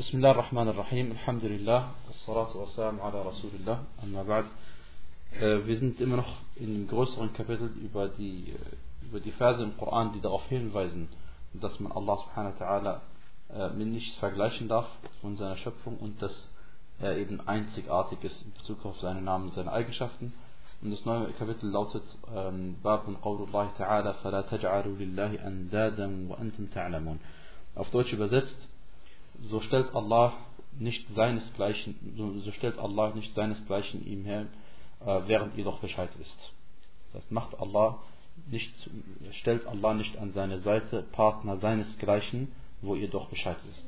بسم الله الرحمن الرحيم الحمد لله والصلاة والسلام على رسول الله أما بعد Wir sind immer noch in dem größeren Kapitel über die, über die Verse im Koran, die darauf hinweisen, dass man Allah subhanahu wa ta'ala mit nichts vergleichen darf von seiner Schöpfung und dass er eben einzigartig ist in Bezug auf seine Namen und seine Eigenschaften. Und das neue Kapitel lautet Babun Qawlullahi ta'ala فَلَا تَجْعَلُوا لِلَّهِ أَنْدَادًا وَأَنْتُمْ تَعْلَمُونَ Auf Deutsch übersetzt, so stellt Allah nicht seinesgleichen, so stellt Allah nicht seinesgleichen ihm her, während ihr doch Bescheid wisst. Das heißt, macht Allah nicht, stellt Allah nicht an seine Seite Partner seinesgleichen, wo ihr doch Bescheid wisst.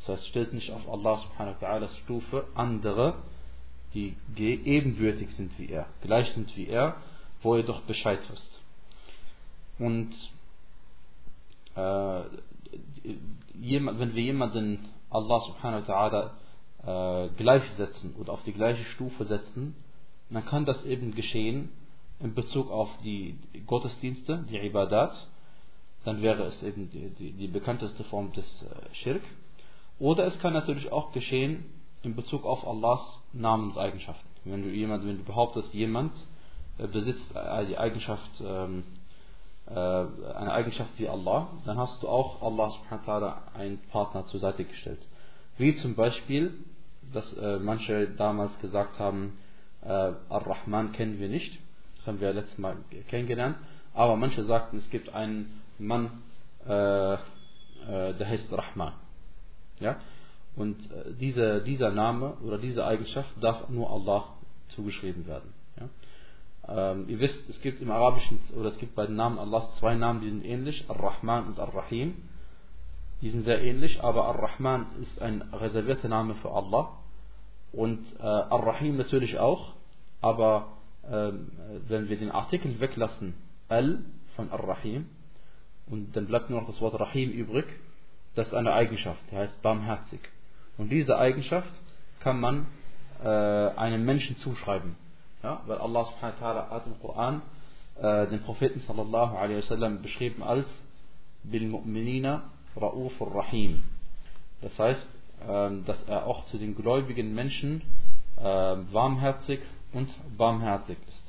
Das heißt, stellt nicht auf Allah subhanahu wa Stufe andere, die ebenbürtig sind wie er, gleich sind wie er, wo ihr doch Bescheid wisst. Und äh, wenn wir jemanden Allah subhanahu wa ta'ala äh, gleichsetzen oder auf die gleiche Stufe setzen, dann kann das eben geschehen in Bezug auf die Gottesdienste, die Ibadat, dann wäre es eben die, die, die bekannteste Form des äh, Schirk. Oder es kann natürlich auch geschehen in Bezug auf Allahs Namen und Eigenschaften. Wenn du, jemand, wenn du behauptest, jemand äh, besitzt die Eigenschaft, ähm, äh, eine Eigenschaft wie Allah, dann hast du auch Allah subhanahu wa ta'ala einen Partner zur Seite gestellt. Wie zum Beispiel, dass äh, manche damals gesagt haben, äh, Ar-Rahman kennen wir nicht, das haben wir letztes Mal kennengelernt, aber manche sagten, es gibt einen Mann, äh, äh, der heißt Rahman. Ja? Und äh, dieser, dieser Name oder diese Eigenschaft darf nur Allah zugeschrieben werden. Ähm, ihr wisst, es gibt im Arabischen oder es gibt bei den Namen Allahs zwei Namen, die sind ähnlich, Ar-Rahman und Ar-Rahim. Die sind sehr ähnlich, aber Ar-Rahman ist ein reservierter Name für Allah und äh, Ar-Rahim natürlich auch, aber äh, wenn wir den Artikel weglassen, Al von Ar-Rahim, und dann bleibt nur noch das Wort Rahim übrig, das ist eine Eigenschaft, die heißt barmherzig. Und diese Eigenschaft kann man äh, einem Menschen zuschreiben. Ja? Weil Allah subhanahu wa ta'ala hat im Koran äh, den Propheten sallallahu alaihi wasallam beschrieben als Bil Mu'minina Ra'ufur Rahim. Das heißt, äh, dass er auch zu den gläubigen Menschen äh, warmherzig und barmherzig ist.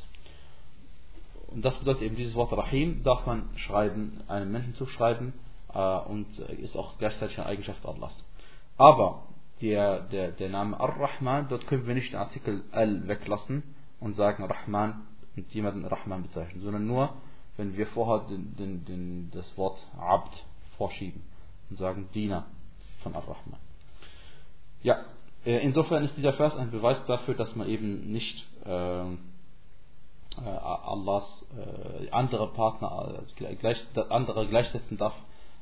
Und das bedeutet eben dieses Wort Rahim darf man schreiben, einem Menschen zuschreiben äh, und ist auch gleichzeitig eine Eigenschaft Allahs. Aber der, der, der Name Ar-Rahman, dort können wir nicht den Artikel Al weglassen und sagen Rahman und jemanden Rahman bezeichnen, sondern nur, wenn wir vorher den, den, den, das Wort Abd vorschieben und sagen Diener von Ar-Rahman. Ja, insofern ist dieser Vers ein Beweis dafür, dass man eben nicht äh, Allahs äh, andere Partner, äh, gleich, andere gleichsetzen darf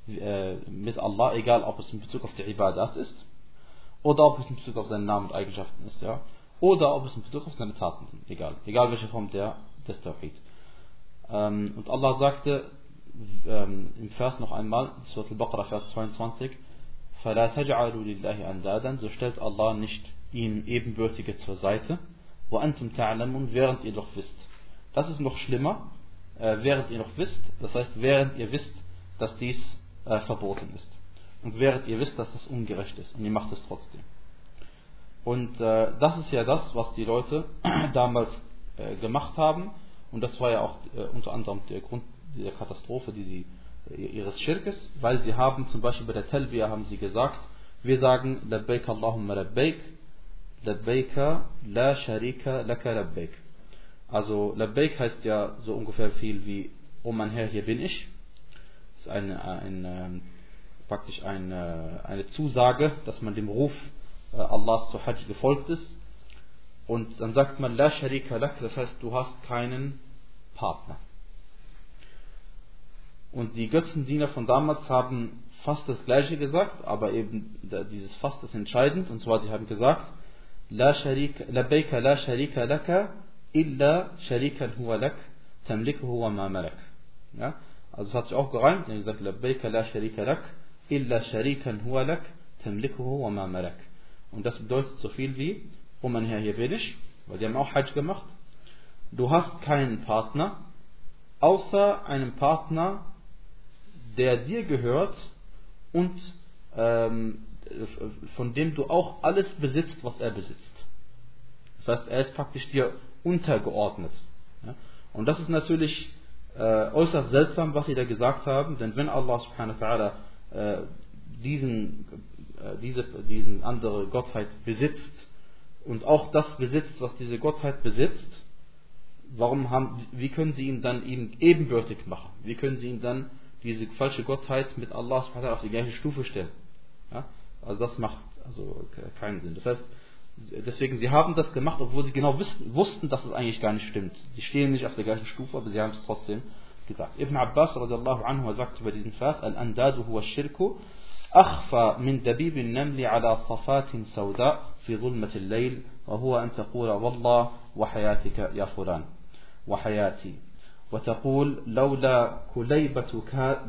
äh, mit Allah, egal ob es in Bezug auf die Ibadat ist oder ob es in Bezug auf seinen Namen und Eigenschaften ist, ja, oder ob es in Bezug auf seine Taten sind, egal, egal welche Form der des Tawhid. Ähm, und Allah sagte ähm, im Vers noch einmal, Surah Al-Baqarah, Vers 22, فَلَا تَجْعَلُوا لِلَّهِ أَنْدَادًا So stellt Allah nicht ihnen Ebenbürtige zur Seite, وَأَنْتُمْ تَعْلَمُونَ während ihr doch wisst. Das ist noch schlimmer, äh, während ihr noch wisst, das heißt, während ihr wisst, dass dies äh, verboten ist. Und während ihr wisst, dass das ungerecht ist. Und ihr macht es trotzdem. Und äh, das ist ja das, was die Leute damals äh, gemacht haben. Und das war ja auch äh, unter anderem der Grund der Katastrophe, die sie äh, ihres Schirkes, weil sie haben zum Beispiel bei der Talbiya haben sie gesagt, wir sagen Labbaik Allahumma Labbaik, Labbaika la sharika laka Labbaik. Also Labbaik heißt ja so ungefähr viel wie Oh mein Herr, hier bin ich. Das ist eine, eine, praktisch eine, eine Zusage, dass man dem Ruf Allahs zu Hajj gefolgt ist. Und dann sagt man La sharika lak, das heißt du hast keinen Partner. Und die Götzendiener von damals haben fast das gleiche gesagt, aber eben dieses fast ist entscheidend. Und zwar sie haben gesagt, La sharika, labbaika la sharika laka illa sharikan huwa lak tamlikuhu wa ma malak. Ja? Also es hat sich auch gereimt, er gesagt, labbaika la sharika lak illa sharikan huwa lak tamlikuhu wa ma malak. Und das bedeutet so viel wie, oh mein Herr, hier bin ich, weil die haben auch Hajj gemacht. Du hast keinen Partner, außer einem Partner, der dir gehört und ähm, von dem du auch alles besitzt, was er besitzt. Das heißt, er ist praktisch dir untergeordnet. Und das ist natürlich äh, äußerst seltsam, was sie da gesagt haben, denn wenn Allah subhanahu wa ta'ala äh, diesen, diese, diesen andere Gottheit besitzt und auch das besitzt, was diese Gottheit besitzt, warum haben, wie können sie ihn dann ihm ebenbürtig machen? Wie können sie ihn dann diese falsche Gottheit mit Allah auf die gleiche Stufe stellen? Ja? Also das macht also keinen Sinn. Das heißt, deswegen, sie haben das gemacht, obwohl sie genau wussten, wussten, dass es eigentlich gar nicht stimmt. Sie stehen nicht auf der gleichen Stufe, aber sie haben es trotzdem gesagt. Ibn Abbas radiallahu anhu sagt über diesen Vers, Al-Andadu huwa shirku, أخفى من دبيب النمل على صفات سوداء في ظلمة الليل وهو أن تقول والله وحياتك يا فلان وحياتي. وتقول لولا كليبة,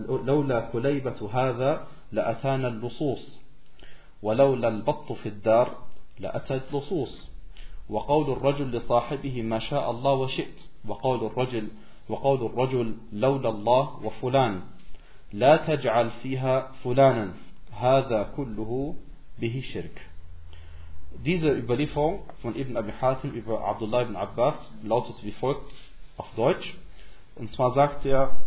لولا كليبة هذا لأتانا اللصوص ولولا البط في الدار لأتت لصوص وقول الرجل لصاحبه ما شاء الله وشئت وقول الرجل وقول الرجل لولا الله وفلان لا تجعل فيها فلانا. هذا كله به شرك Diese Überlieferung von Ibn Abi Hatim über Abdullah ibn Abbas lautet wie folgt auf Deutsch. Und zwar sagt er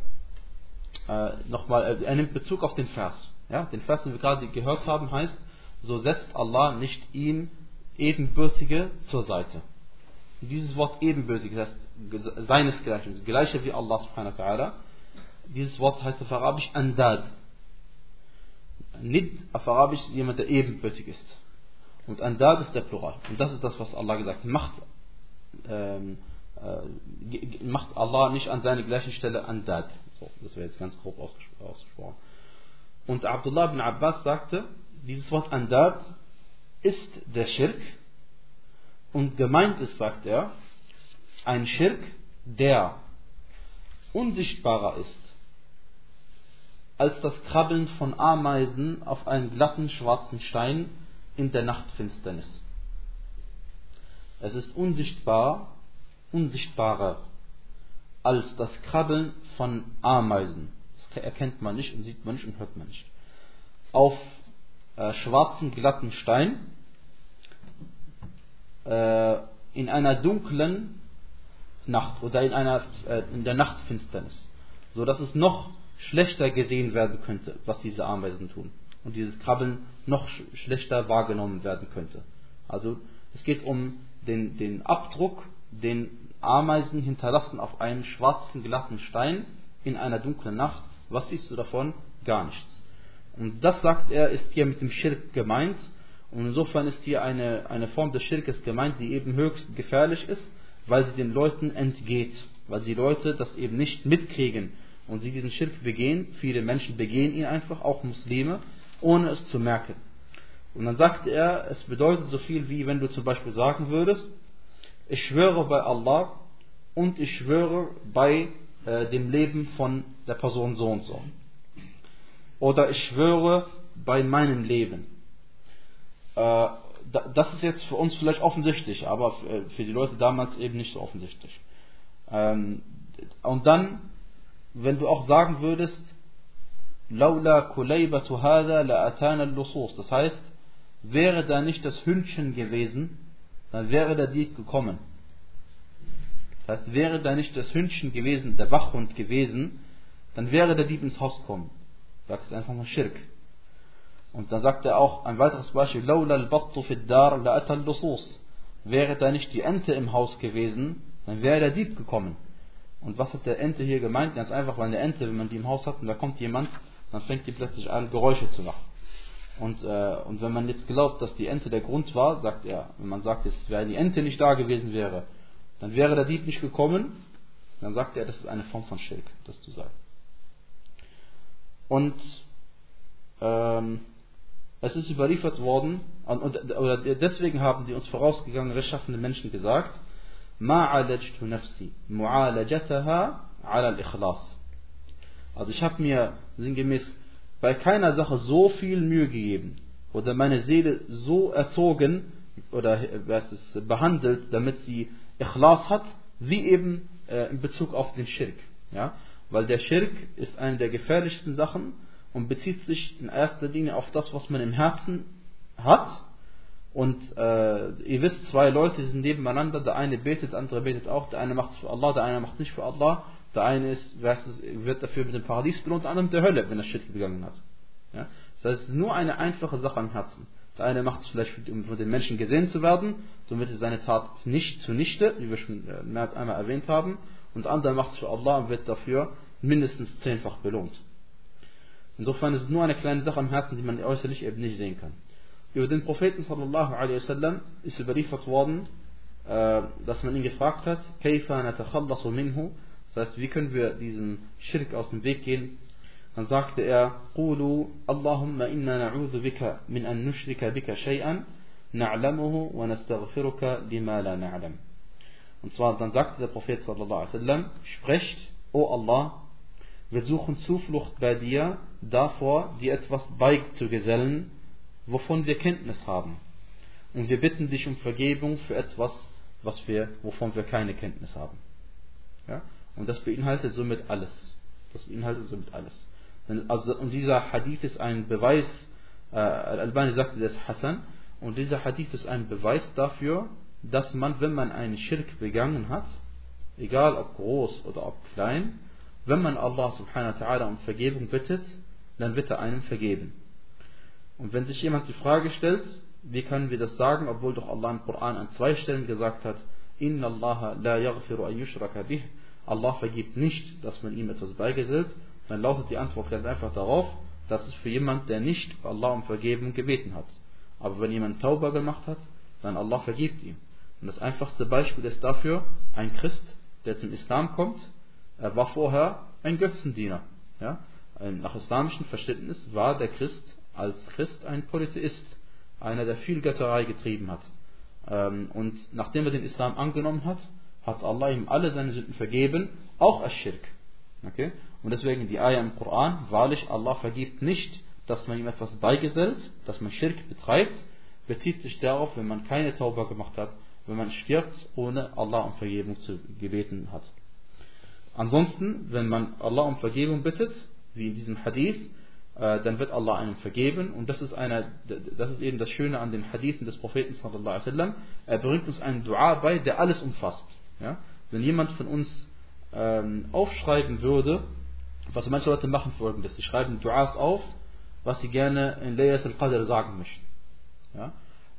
äh, nochmal, er nimmt Bezug auf den Vers. Ja, den Vers, den wir gerade gehört haben, heißt, so setzt Allah nicht ihm Ebenbürtige zur Seite. Dieses Wort ebenbürtig, das heißt seinesgleichen, das gleiche wie Allah subhanahu wa ta'ala. Dieses Wort heißt auf Arabisch Andad. Nid auf Arabisch jemand, der ebenbürtig ist. Und Andad ist der Plural. Und das ist das, was Allah gesagt hat. Macht, ähm, äh, macht Allah nicht an seine gleichen Stelle Andad. So, das wäre jetzt ganz grob ausgesprochen. Und Abdullah ibn Abbas sagte, dieses Wort Andad ist der Schirk und gemeint ist, sagt er, ein Schirk, der unsichtbarer ist als das Krabbeln von Ameisen auf einem glatten schwarzen Stein in der Nachtfinsternis. Es ist unsichtbar, unsichtbarer als das Krabbeln von Ameisen. Das erkennt man nicht und sieht man nicht und hört man nicht. Auf äh, schwarzen, glatten Stein äh, in einer dunklen Nacht oder in, einer, äh, in der Nachtfinsternis, so dass es noch schlechter gesehen werden könnte, was diese Ameisen tun und dieses Krabbeln noch sch schlechter wahrgenommen werden könnte. Also es geht um den, den Abdruck, den Ameisen hinterlassen auf einem schwarzen, glatten Stein in einer dunklen Nacht. Was siehst du davon? Gar nichts. Und das, sagt er, ist hier mit dem Schirk gemeint. Und insofern ist hier eine, eine Form des Schirkes gemeint, die eben höchst gefährlich ist, weil sie den Leuten entgeht. Weil die Leute das eben nicht mitkriegen und sie diesen Schirk begehen. Viele Menschen begehen ihn einfach, auch Muslime, ohne es zu merken. Und dann sagt er, es bedeutet so viel wie wenn du zum Beispiel sagen würdest, ich schwöre bei Allah und ich schwöre bei äh, dem Leben von der Person so und so oder ich schwöre bei meinem Leben. Äh, das ist jetzt für uns vielleicht offensichtlich, aber für die Leute damals eben nicht so offensichtlich. Ähm, und dann, wenn du auch sagen würdest, Laula kulaybatu hada la atana lusus. Das heißt, wäre da nicht das Hündchen gewesen, dann wäre der Dieb gekommen. Das heißt, wäre da nicht das Hündchen gewesen, der Wachhund gewesen, dann wäre der Dieb ins Haus gekommen. Sagst einfach mal Schirk. Und dann sagt er auch ein weiteres Beispiel, Laula al-Battu fi dar la'atal lusus. Wäre da nicht die Ente im Haus gewesen, dann wäre der Dieb gekommen. Und was hat der Ente hier gemeint? Ganz einfach, weil eine Ente, wenn man die im Haus hat und da kommt jemand, dann fängt die plötzlich an, Geräusche zu machen. Und, äh, und wenn man jetzt glaubt, dass die Ente der Grund war, sagt er, wenn man sagt, es wäre die Ente nicht da gewesen wäre, dann wäre der Dieb nicht gekommen, dann sagt er, das ist eine Form von Schirk, das zu sagen. Und ähm, es ist überliefert worden, und, und, oder deswegen haben die uns vorausgegangenen rechtschaffende Menschen gesagt, Ma alajtu nafsi mu'alajataha ala al-ikhlas. Also ich habe mir sinngemäß bei keiner Sache so viel Mühe gegeben oder meine Seele so erzogen oder äh, was ist, behandelt, damit sie Ikhlas hat, wie eben äh, in Bezug auf den Schirk. Ja? Weil der Schirk ist eine der gefährlichsten Sachen und bezieht sich in erster Linie auf das, was man im Herzen hat und äh, ihr wisst, zwei Leute sind nebeneinander, der eine betet, der andere betet auch, der eine macht es für Allah, der eine macht nicht für Allah, der eine ist, wird dafür mit dem Paradies belohnt, der andere mit der Hölle, wenn er Shirk begangen hat. Ja? Das heißt, es ist nur eine einfache Sache am Herzen. Der eine macht es vielleicht, um von den Menschen gesehen zu werden, somit ist seine Tat nicht zunichte, wie wir schon äh, mehr als einmal erwähnt haben, und der andere macht es für Allah und wird dafür mindestens zehnfach belohnt. Insofern ist es nur eine kleine Sache am Herzen, die man äußerlich eben nicht sehen kann. Über den Propheten sallallahu alaihi wasallam ist überliefert worden, äh, dass man ihn gefragt hat, das heißt, wie können wir diesen Schirk aus dem Weg gehen? Dann sagte er, Qulu Allahumma inna na'udhu bika min an nushrika bika shay'an na'lamuhu wa nastaghfiruka lima la. Und zwar dann sagte der Prophet sallallahu alaihi wasallam, sprecht, O Allah, wir suchen Zuflucht bei dir davor, dir etwas beizugesellen, wovon wir Kenntnis haben. Und wir bitten dich um Vergebung für etwas, was wir, wovon wir keine Kenntnis haben. Ja? Und das beinhaltet somit alles. Das beinhaltet somit alles. Also, und dieser Hadith ist ein Beweis, äh, Al-Albani sagte das Hassan, und dieser Hadith ist ein Beweis dafür, dass man, wenn man einen Schirk begangen hat, egal ob groß oder ob klein, wenn man Allah subhanahu wa ta'ala um Vergebung bittet, dann wird er einem vergeben. Und wenn sich jemand die Frage stellt, wie können wir das sagen, obwohl doch Allah im Koran an zwei Stellen gesagt hat, Inna Allah la yaghfiru an yushraka bih, Allah vergibt nicht, dass man ihm etwas beigesellt, dann lautet die Antwort ganz einfach darauf, dass es für jemand, der nicht Allah um Vergebung gebeten hat. Aber wenn jemand Tauber gemacht hat, dann Allah vergibt ihm. Und das einfachste Beispiel ist dafür ein Christ, der zum Islam kommt, er war vorher ein Götzendiener. Ja? Nach islamischem Verständnis war der Christ als Christ ein Polytheist, einer, der viel Götterei getrieben hat. Ähm, und nachdem er den Islam angenommen hat, hat Allah ihm alle seine Sünden vergeben, auch als Schirk. Okay? Und deswegen die Ayah im Koran, wahrlich Allah vergibt nicht, dass man ihm etwas beigesellt, dass man Schirk betreibt, bezieht sich darauf, wenn man keine Tauber gemacht hat, wenn man stirbt, ohne Allah um Vergebung zu gebeten hat. Ansonsten, wenn man Allah um Vergebung bittet, wie in diesem Hadith, dann wird Allah einem vergeben und das ist, eine, das ist eben das Schöne an den Hadithen des Propheten sallallahu alaihi wasallam. Er bringt uns einen Dua bei, der alles umfasst. Ja? Wenn jemand von uns ähm, aufschreiben würde, was manche Leute machen folgendes, sie schreiben Duas auf, was sie gerne in Laylat al-Qadr sagen möchten. Ja?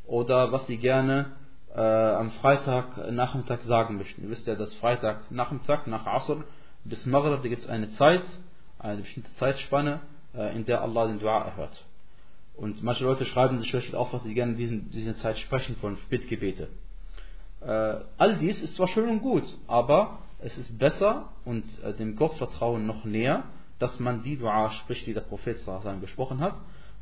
Oder was sie gerne äh, am Freitagnachmittag sagen möchten. Ihr wisst ja, dass Freitagnachmittag nach Asr bis Maghrib, da gibt es eine Zeit, eine bestimmte Zeitspanne, äh, in der Allah den Dua erhört. Und manche Leute schreiben sich beispielsweise auf, was sie gerne in diesen, dieser Zeit sprechen wollen, Bittgebete. Äh, all dies ist zwar schön und gut, aber es ist besser und äh, dem Gottvertrauen noch näher, dass man die Dua spricht, die der Prophet gesprochen hat.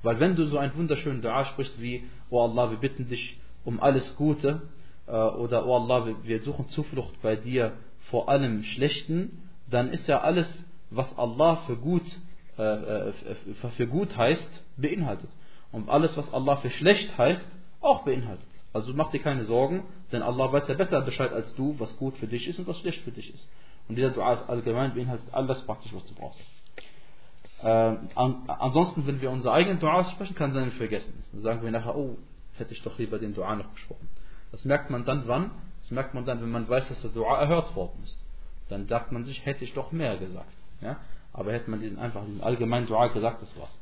Weil wenn du so einen wunderschönen Dua sprichst wie, O Allah, wir bitten dich um alles Gute, äh, oder O Allah, wir, suchen Zuflucht bei dir vor allem Schlechten, dann ist ja alles, was Allah für gut, äh, äh für gut heißt, beinhaltet. Und alles, was Allah für schlecht heißt, auch beinhaltet. Also mach dir keine Sorgen, denn Allah weiß ja besser Bescheid als du, was gut für dich ist und was schlecht für dich ist. Und dieser Dua ist allgemein, beinhaltet alles praktisch, was du brauchst. Äh, an, ansonsten, wenn wir unsere eigenen Dua sprechen, kann sein, vergessen. Dann sagen wir nachher, oh, hätte ich doch lieber den Dua noch gesprochen. Das merkt man dann wann? Das merkt man dann, wenn man weiß, dass der Dua erhört worden ist. Dann sagt man sich, hätte ich doch mehr gesagt. Ja? Aber hätte man diesen einfach diesen allgemeinen Dua gesagt, das war's.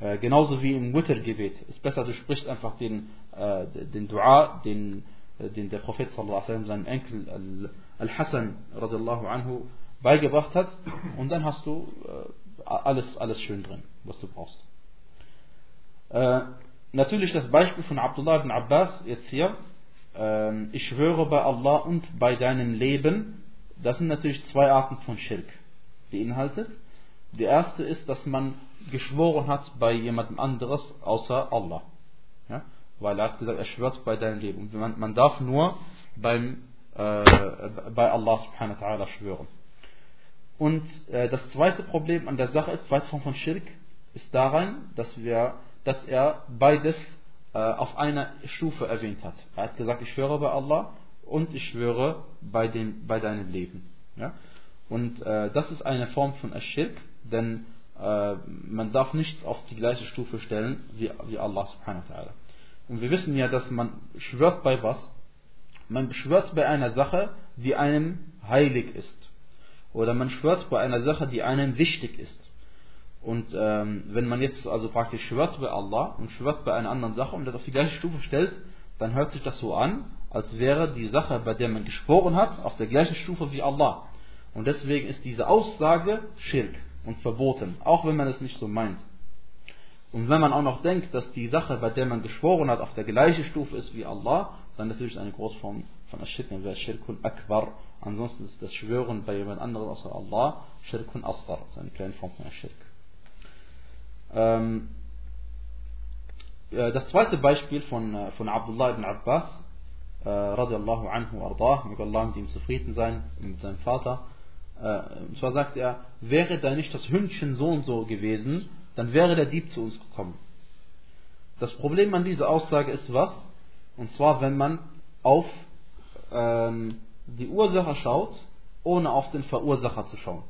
Äh, genauso wie im Wittergebet. Ist besser, du sprichst einfach den, äh, den Dua, den, äh, den der Prophet sallallahu alaihi seinem Enkel Al-Hassan radiallahu anhu beigebracht hat und dann hast du äh, alles, alles schön drin, was du brauchst. Äh, natürlich das Beispiel von Abdullah ibn Abbas jetzt hier. Ähm, ich schwöre bei Allah und bei deinem Leben. Das sind natürlich zwei Arten von Schirk beinhaltet. Die erste ist, dass man geschworen hat bei jemandem anderes außer Allah. Ja? Weil er hat gesagt, er schwört bei deinem Leben. Man, man darf nur beim, äh, bei Allah subhanahu wa schwören. Und äh, das zweite Problem an der Sache ist, zweite Form von Schirk, ist daran, dass, wir, dass er beides äh, auf einer Stufe erwähnt hat. Er hat gesagt, ich schwöre bei Allah und ich schwöre bei, dem, bei deinem Leben. Ja? Und äh, das ist eine Form von Aschirk, denn äh, man darf nichts auf die gleiche Stufe stellen wie, wie Allah subhanahu wa ta'ala. Und wir wissen ja, dass man schwört bei was? Man schwört bei einer Sache, die einem heilig ist. Oder man schwört bei einer Sache, die einem wichtig ist. Und ähm, wenn man jetzt also praktisch schwört bei Allah und schwört bei einer anderen Sache und das auf die gleiche Stufe stellt, dann hört sich das so an, als wäre die Sache, bei der man geschworen hat, auf der gleichen Stufe wie Allah. Und deswegen ist diese Aussage Schirk und verboten, auch wenn man es nicht so meint. Und wenn man auch noch denkt, dass die Sache, bei der man geschworen hat, auf der gleichen Stufe ist wie Allah, dann natürlich eine Großform von Aschirk, dann wäre Shirkun Akbar. Ansonsten ist das Schwören bei jemand anderem außer Allah Shirkun Asghar, ist eine kleine Form von Aschirk. Ähm, das zweite Beispiel von, äh, von Abdullah ibn Abbas, äh, radiallahu anhu ardah, möge Allah mit ihm zufrieden sein, mit seinem Vater. Äh, und zwar sagt er, wäre da nicht das Hündchen so und so gewesen, dann wäre der Dieb zu uns gekommen. Das Problem an dieser Aussage ist was? Und zwar, wenn man auf ähm, die Ursache schaut, ohne auf den Verursacher zu schauen.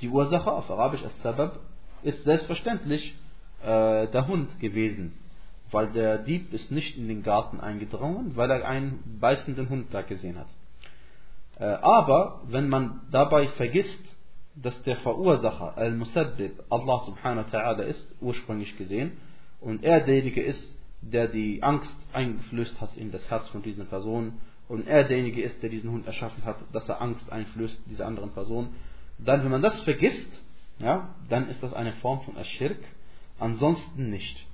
Die Ursache, auf Arabisch als Sabab, ist selbstverständlich äh, der Hund gewesen, weil der Dieb ist nicht in den Garten eingedrungen, weil er einen beißenden Hund da gesehen hat. Äh, aber wenn man dabei vergisst, dass der Verursacher, Al-Musabbib, Allah subhanahu wa ta'ala ist, ursprünglich gesehen, und er derjenige ist, der die Angst eingeflößt hat in das Herz von diesen Personen, und er derjenige ist, der diesen Hund erschaffen hat, dass er Angst einflößt, dieser anderen Person, dann, wenn man das vergisst, ja, dann ist das eine Form von Aschirk, ansonsten nicht.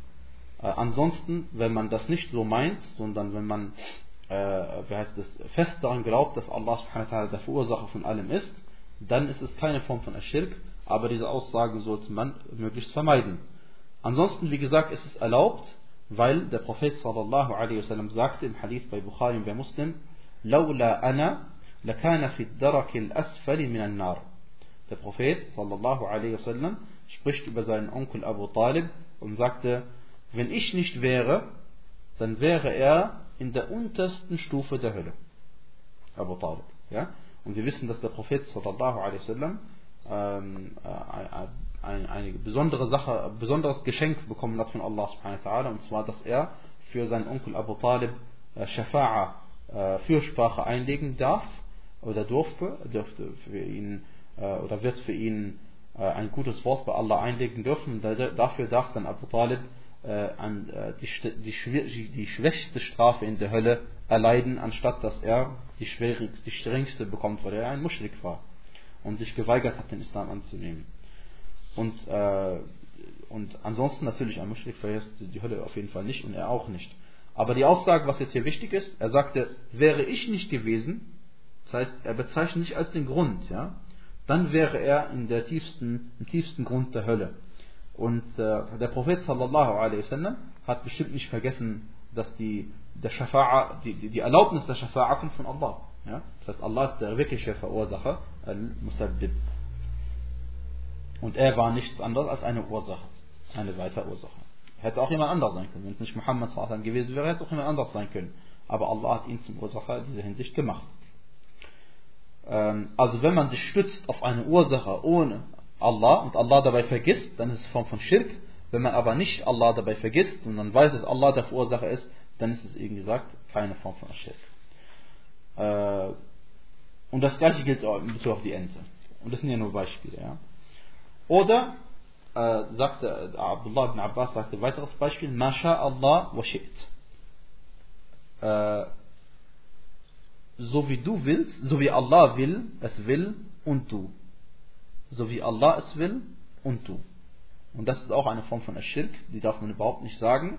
Äh, ansonsten, wenn man das nicht so meint, sondern wenn man wie heißt es, fest daran glaubt, dass Allah der Verursacher von allem ist, dann ist es keine Form von Aschirk, aber diese Aussage sollte man möglichst vermeiden. Ansonsten, wie gesagt, ist es erlaubt, weil der Prophet sallallahu alaihi wasallam sagte im Hadith bei Bukhari und bei Muslim, لولا أنا لكان في الدرك الأسفل من النار. Der Prophet sallallahu alaihi wasallam spricht über seinen Onkel Abu Talib und sagte, wenn ich nicht wäre, dann wäre er in der untersten Stufe der Hölle. Abu Talib. Ja? Und wir wissen, dass der Prophet sallallahu alaihi wasallam ähm, äh, eine besondere Sache, ein besonderes Geschenk bekommen hat von Allah subhanahu wa ta'ala, und zwar, dass er für seinen Onkel Abu Talib äh, Shafa'a, äh, Fürsprache einlegen darf oder durfte, dürfte für ihn äh, oder wird für ihn äh, ein gutes Wort bei Allah einlegen dürfen. Dafür darf dann Abu Talib äh, an, äh, die, die, die, schwächste Strafe in der Hölle erleiden, anstatt dass er die, schwierigste, die strengste bekommt, weil er ein Muschrik war und sich geweigert hat, den Islam anzunehmen. Und, äh, und ansonsten natürlich ein Muschrik verhält die Hölle auf jeden Fall nicht und er auch nicht. Aber die Aussage, was jetzt hier wichtig ist, er sagte, wäre ich nicht gewesen, das heißt, er bezeichnet sich als den Grund, ja, dann wäre er in der tiefsten, im tiefsten Grund der Hölle. Und äh, der Prophet sallallahu alaihi wasallam hat bestimmt nicht vergessen, dass die, der Shafa'a, die, die Erlaubnis der Shafa'a kommt von Allah. Ja? Das heißt, Allah ist der wirkliche Verursacher, Al-Musabbib. Und er war nichts anderes als eine Ursache, eine weitere Ursache. Hätte auch jemand anders sein können. Wenn es nicht Muhammad sallallahu gewesen wäre, hätte auch jemand anders sein können. Aber Allah hat ihn zum Ursacher in dieser Hinsicht gemacht. Ähm, also wenn man sich stützt auf eine Ursache ohne Allah und Allah dabei vergisst, dann ist es Form von Schirk. Wenn man aber nicht Allah dabei vergisst und man weiß, dass Allah der Verursacher ist, dann ist es eben gesagt keine Form von Schirk. Äh, und das gleiche gilt auch in Bezug auf die Ente. Und das sind ja nur Beispiele. Ja. Oder äh, sagte Abdullah ibn Abbas sagte weiteres Beispiel, Masha Allah wa shi't. Äh, so wie du willst, so wie Allah will, es will und du so wie Allah es will und du. Und das ist auch eine Form von Aschirk, die darf man überhaupt nicht sagen,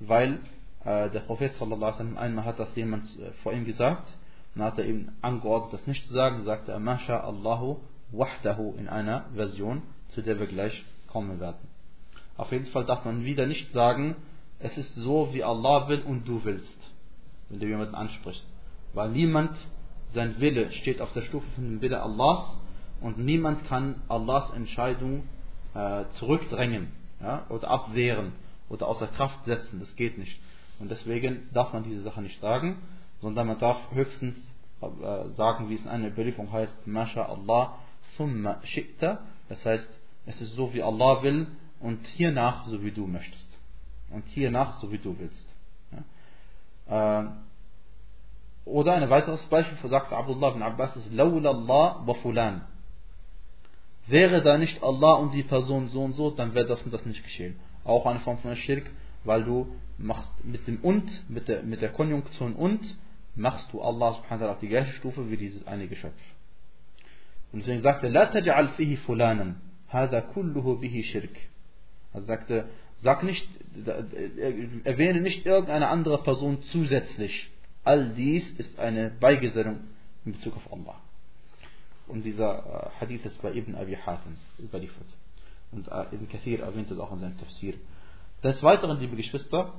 weil äh, der Prophet sallallahu alaihi einmal hat das jemand äh, vor ihm gesagt, und hat er ihm angeordnet, das nicht zu sagen, sagte er, Masha Allahu wahdahu in einer Version, zu der wir gleich kommen werden. Auf jeden Fall darf man wieder nicht sagen, es ist so, wie Allah will und du willst, wenn du jemanden ansprichst. Weil niemand, sein Wille steht auf der Stufe von dem Wille Allahs und niemand kann Allahs Entscheidung äh, zurückdrängen ja, oder abwehren oder außer Kraft setzen. Das geht nicht. Und deswegen darf man diese Sache nicht sagen, sondern man darf höchstens äh, sagen, wie es in einer Überlieferung heißt, Masha Allah thumma shi'ta. Das heißt, es ist so, wie Allah will und hiernach, so wie du möchtest. Und hiernach, so wie du willst. Ja? Äh, oder ein weiteres Beispiel, sagt Abdullah ibn Abbas, ist Lawla Allah wa fulan. Wäre da nicht Allah und die Person so und so, dann wäre das und das nicht geschehen. Auch eine Form von Schirk, weil du machst mit dem und, mit der, mit der Konjunktion und, machst du Allah subhanahu wa auf die gleiche Stufe wie dieses eine Geschöpf. Und deswegen sagte er, La taj'al fihi fulanan, hada kulluhu bihi shirk. Er sagte, sag nicht, erwähne nicht irgendeine andere Person zusätzlich. All dies ist eine Beigesellung in Bezug auf Allah. Und dieser äh, Hadith ist bei Ibn Abi Hatim überliefert. Und äh, Ibn Kathir erwähnt es auch in seinem Tafsir. Des Weiteren, liebe Geschwister,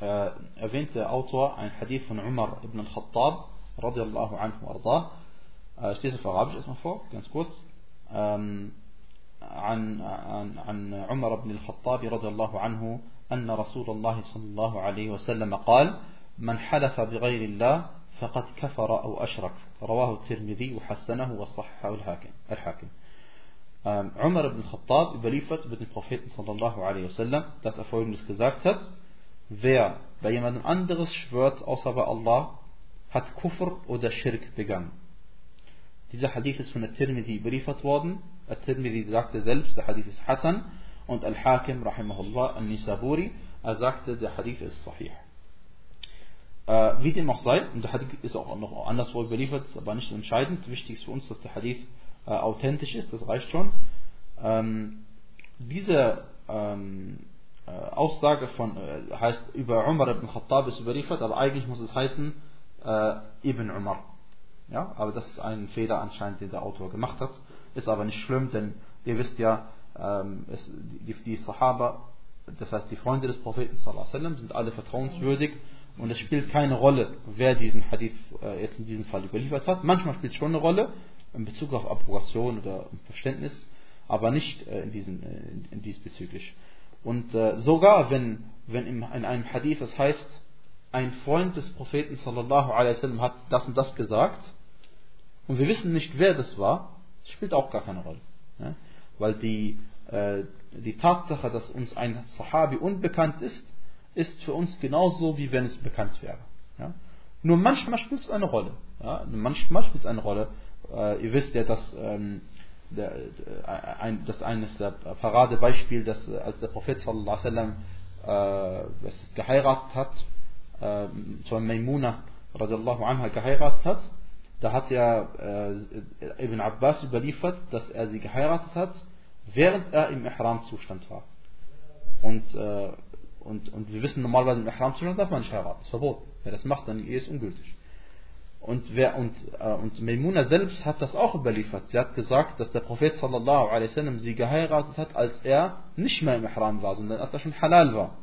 äh, erwähnt der Autor ein Hadith von Umar ibn al-Khattab, radiallahu anhu arda. Äh, steht auf Arabisch erstmal vor, ganz kurz. Ähm, عن عن عن عمر بن الخطاب رضي الله عنه أن رسول الله صلى الله عليه وسلم قال: من حلف بغير الله فقد كفر أو أشرك رواه الترمذي وحسنه وصححه الحاكم Umar ibn Khattab überliefert über den Propheten sallallahu alaihi wasallam, dass er folgendes gesagt hat: Wer bei jemandem anderes schwört außer bei Allah, hat Kufr oder Schirk begangen. Dieser Hadith ist von der Tirmidhi überliefert worden. Der Tirmidhi sagte selbst, der Hadith ist Hassan und Al-Hakim, rahimahullah, Al-Nisaburi, er sagte, der Hadith ist Sahih. Äh, wie dem auch sei, und der Hadith ist auch noch anderswo überliefert, aber nicht entscheidend. Wichtig ist für uns, dass der Hadith äh, authentisch ist, das reicht schon. Ähm, diese ähm, äh, Aussage von, äh, heißt über Umar ibn Khattab ist überliefert, aber eigentlich muss es heißen äh, Ibn Umar. Ja, aber das ist ein Fehler anscheinend, den der Autor gemacht hat. Ist aber nicht schlimm, denn ihr wisst ja, ähm, es, die, die Sahaba, das heißt die Freunde des Propheten sind alle vertrauenswürdig und es spielt keine Rolle, wer diesen Hadith äh, jetzt in diesem Fall überliefert hat. Manchmal spielt es schon eine Rolle in Bezug auf Approbation oder Verständnis, aber nicht äh, in, diesen, äh, in, in diesbezüglich. Und äh, sogar wenn, wenn in, in einem Hadith es heißt, ein Freund des Propheten sallallahu alaihi wasallam hat das und das gesagt und wir wissen nicht, wer das war, spielt auch gar keine Rolle. Ja? Weil die, äh, die Tatsache, dass uns ein Sahabi unbekannt ist, ist für uns genauso, wie wenn es bekannt wäre. Ja? Nur manchmal spielt es eine Rolle. Ja? Manchmal spielt es eine Rolle. Äh, ihr wisst ja, dass ähm, der, der, ein, das eines der Paradebeispiel, dass äh, als der Prophet sallallahu wasallam äh, geheiratet hat, äh, zu Maimuna radiallahu anha geheiratet hat, da hat ja äh, Ibn Abbas überliefert, dass er sie geheiratet hat, während er im Ihram-Zustand war. Und äh, und, und wir wissen normalerweise im Ihram-Zustand darf man nicht heiraten. Das ist verboten. Wer das macht, dann die Ehe ist ungültig. Und, wer, und, äh, und Maimuna selbst hat das auch überliefert. Sie hat gesagt, dass der Prophet sallallahu alaihi wasallam sie geheiratet hat, als er nicht mehr im Ihram war, sondern als er schon halal war.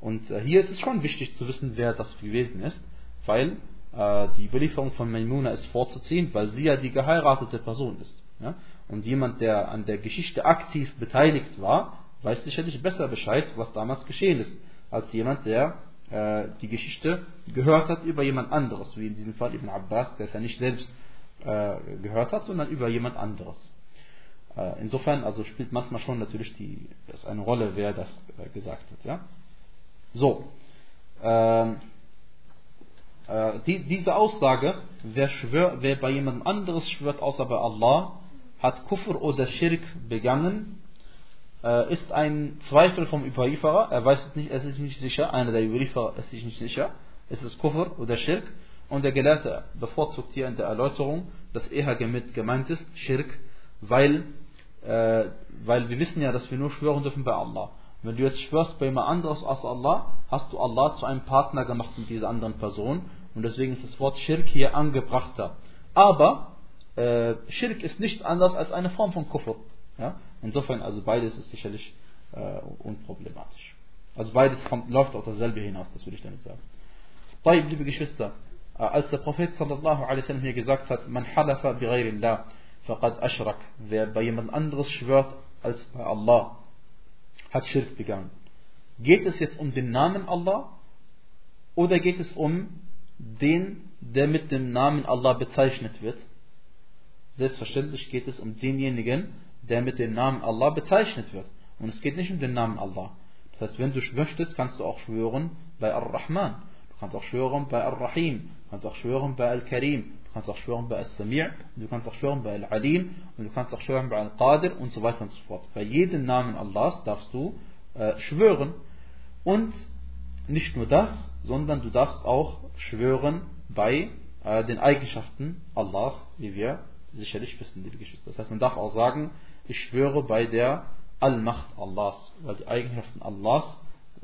Und äh, hier ist es schon wichtig zu wissen, wer das gewesen ist, weil äh, die Überlieferung von Maimuna ist vorzuziehen, weil sie ja die geheiratete Person ist. Ja? Und jemand, der an der Geschichte aktiv beteiligt war, weiß sicherlich besser Bescheid, was damals geschehen ist, als jemand, der äh, die Geschichte gehört hat über jemand anderes, wie in diesem Fall Ibn Abbas, der es ja nicht selbst äh, gehört hat, sondern über jemand anderes. Äh, insofern also spielt manchmal schon natürlich die, das eine Rolle, wer das äh, gesagt hat. Ja? So, ähm, äh, die, diese Aussage, wer, schwör, wer bei jemand anderes schwört außer bei Allah, hat Kufr oder Schirk begangen äh, ist ein Zweifel vom Überlieferer. Er weiß es nicht, es ist nicht sicher. Einer der Überlieferer ist sich nicht sicher. Es ist Kufr oder Schirk. Und der Gelehrte bevorzugt hier in der Erläuterung, dass eher gemeint ist, Schirk, weil, äh, weil wir wissen ja, dass wir nur schwören dürfen bei Allah. Wenn du jetzt schwörst bei jemand anderes als Allah, hast du Allah zu einem Partner gemacht mit dieser anderen Person. Und deswegen ist das Wort Schirk hier angebrachter. Aber äh, Schirk ist nicht anders als eine Form von Kufr. Ja? Insofern, also beides ist sicherlich äh, unproblematisch. Also beides kommt, läuft auf dasselbe hinaus, das will ich damit sagen. Taib, liebe Geschwister, äh, als der Prophet sallallahu alaihi wasallam hier gesagt hat, man halafa bi ghayrillah, faqad ashrak, wer bei jemand anderes schwört als bei Allah, hat Schirk begangen. Geht es jetzt um den Namen Allah oder geht es um den, der mit dem Namen Allah bezeichnet wird? Selbstverständlich geht es um denjenigen, der mit dem Namen Allah bezeichnet wird. Und es geht nicht um den Namen Allah. Das heißt, wenn du möchtest, kannst du auch schwören bei Ar-Rahman. Du kannst auch schwören bei Ar-Rahim. Du kannst auch schwören bei Al-Karim. Du kannst auch schwören bei Al-Sami' du kannst auch schwören bei Al-Alim und du kannst auch schwören bei Al-Qadir und so weiter und so fort. Bei jedem Namen Allahs darfst du äh, schwören. Und nicht nur das, sondern du darfst auch schwören bei äh, den Eigenschaften Allahs, wie wir sicherlich wissen, liebe Geschwister. Das heißt, man darf auch sagen, ich schwöre bei der Allmacht Allahs, weil die Eigenschaften Allahs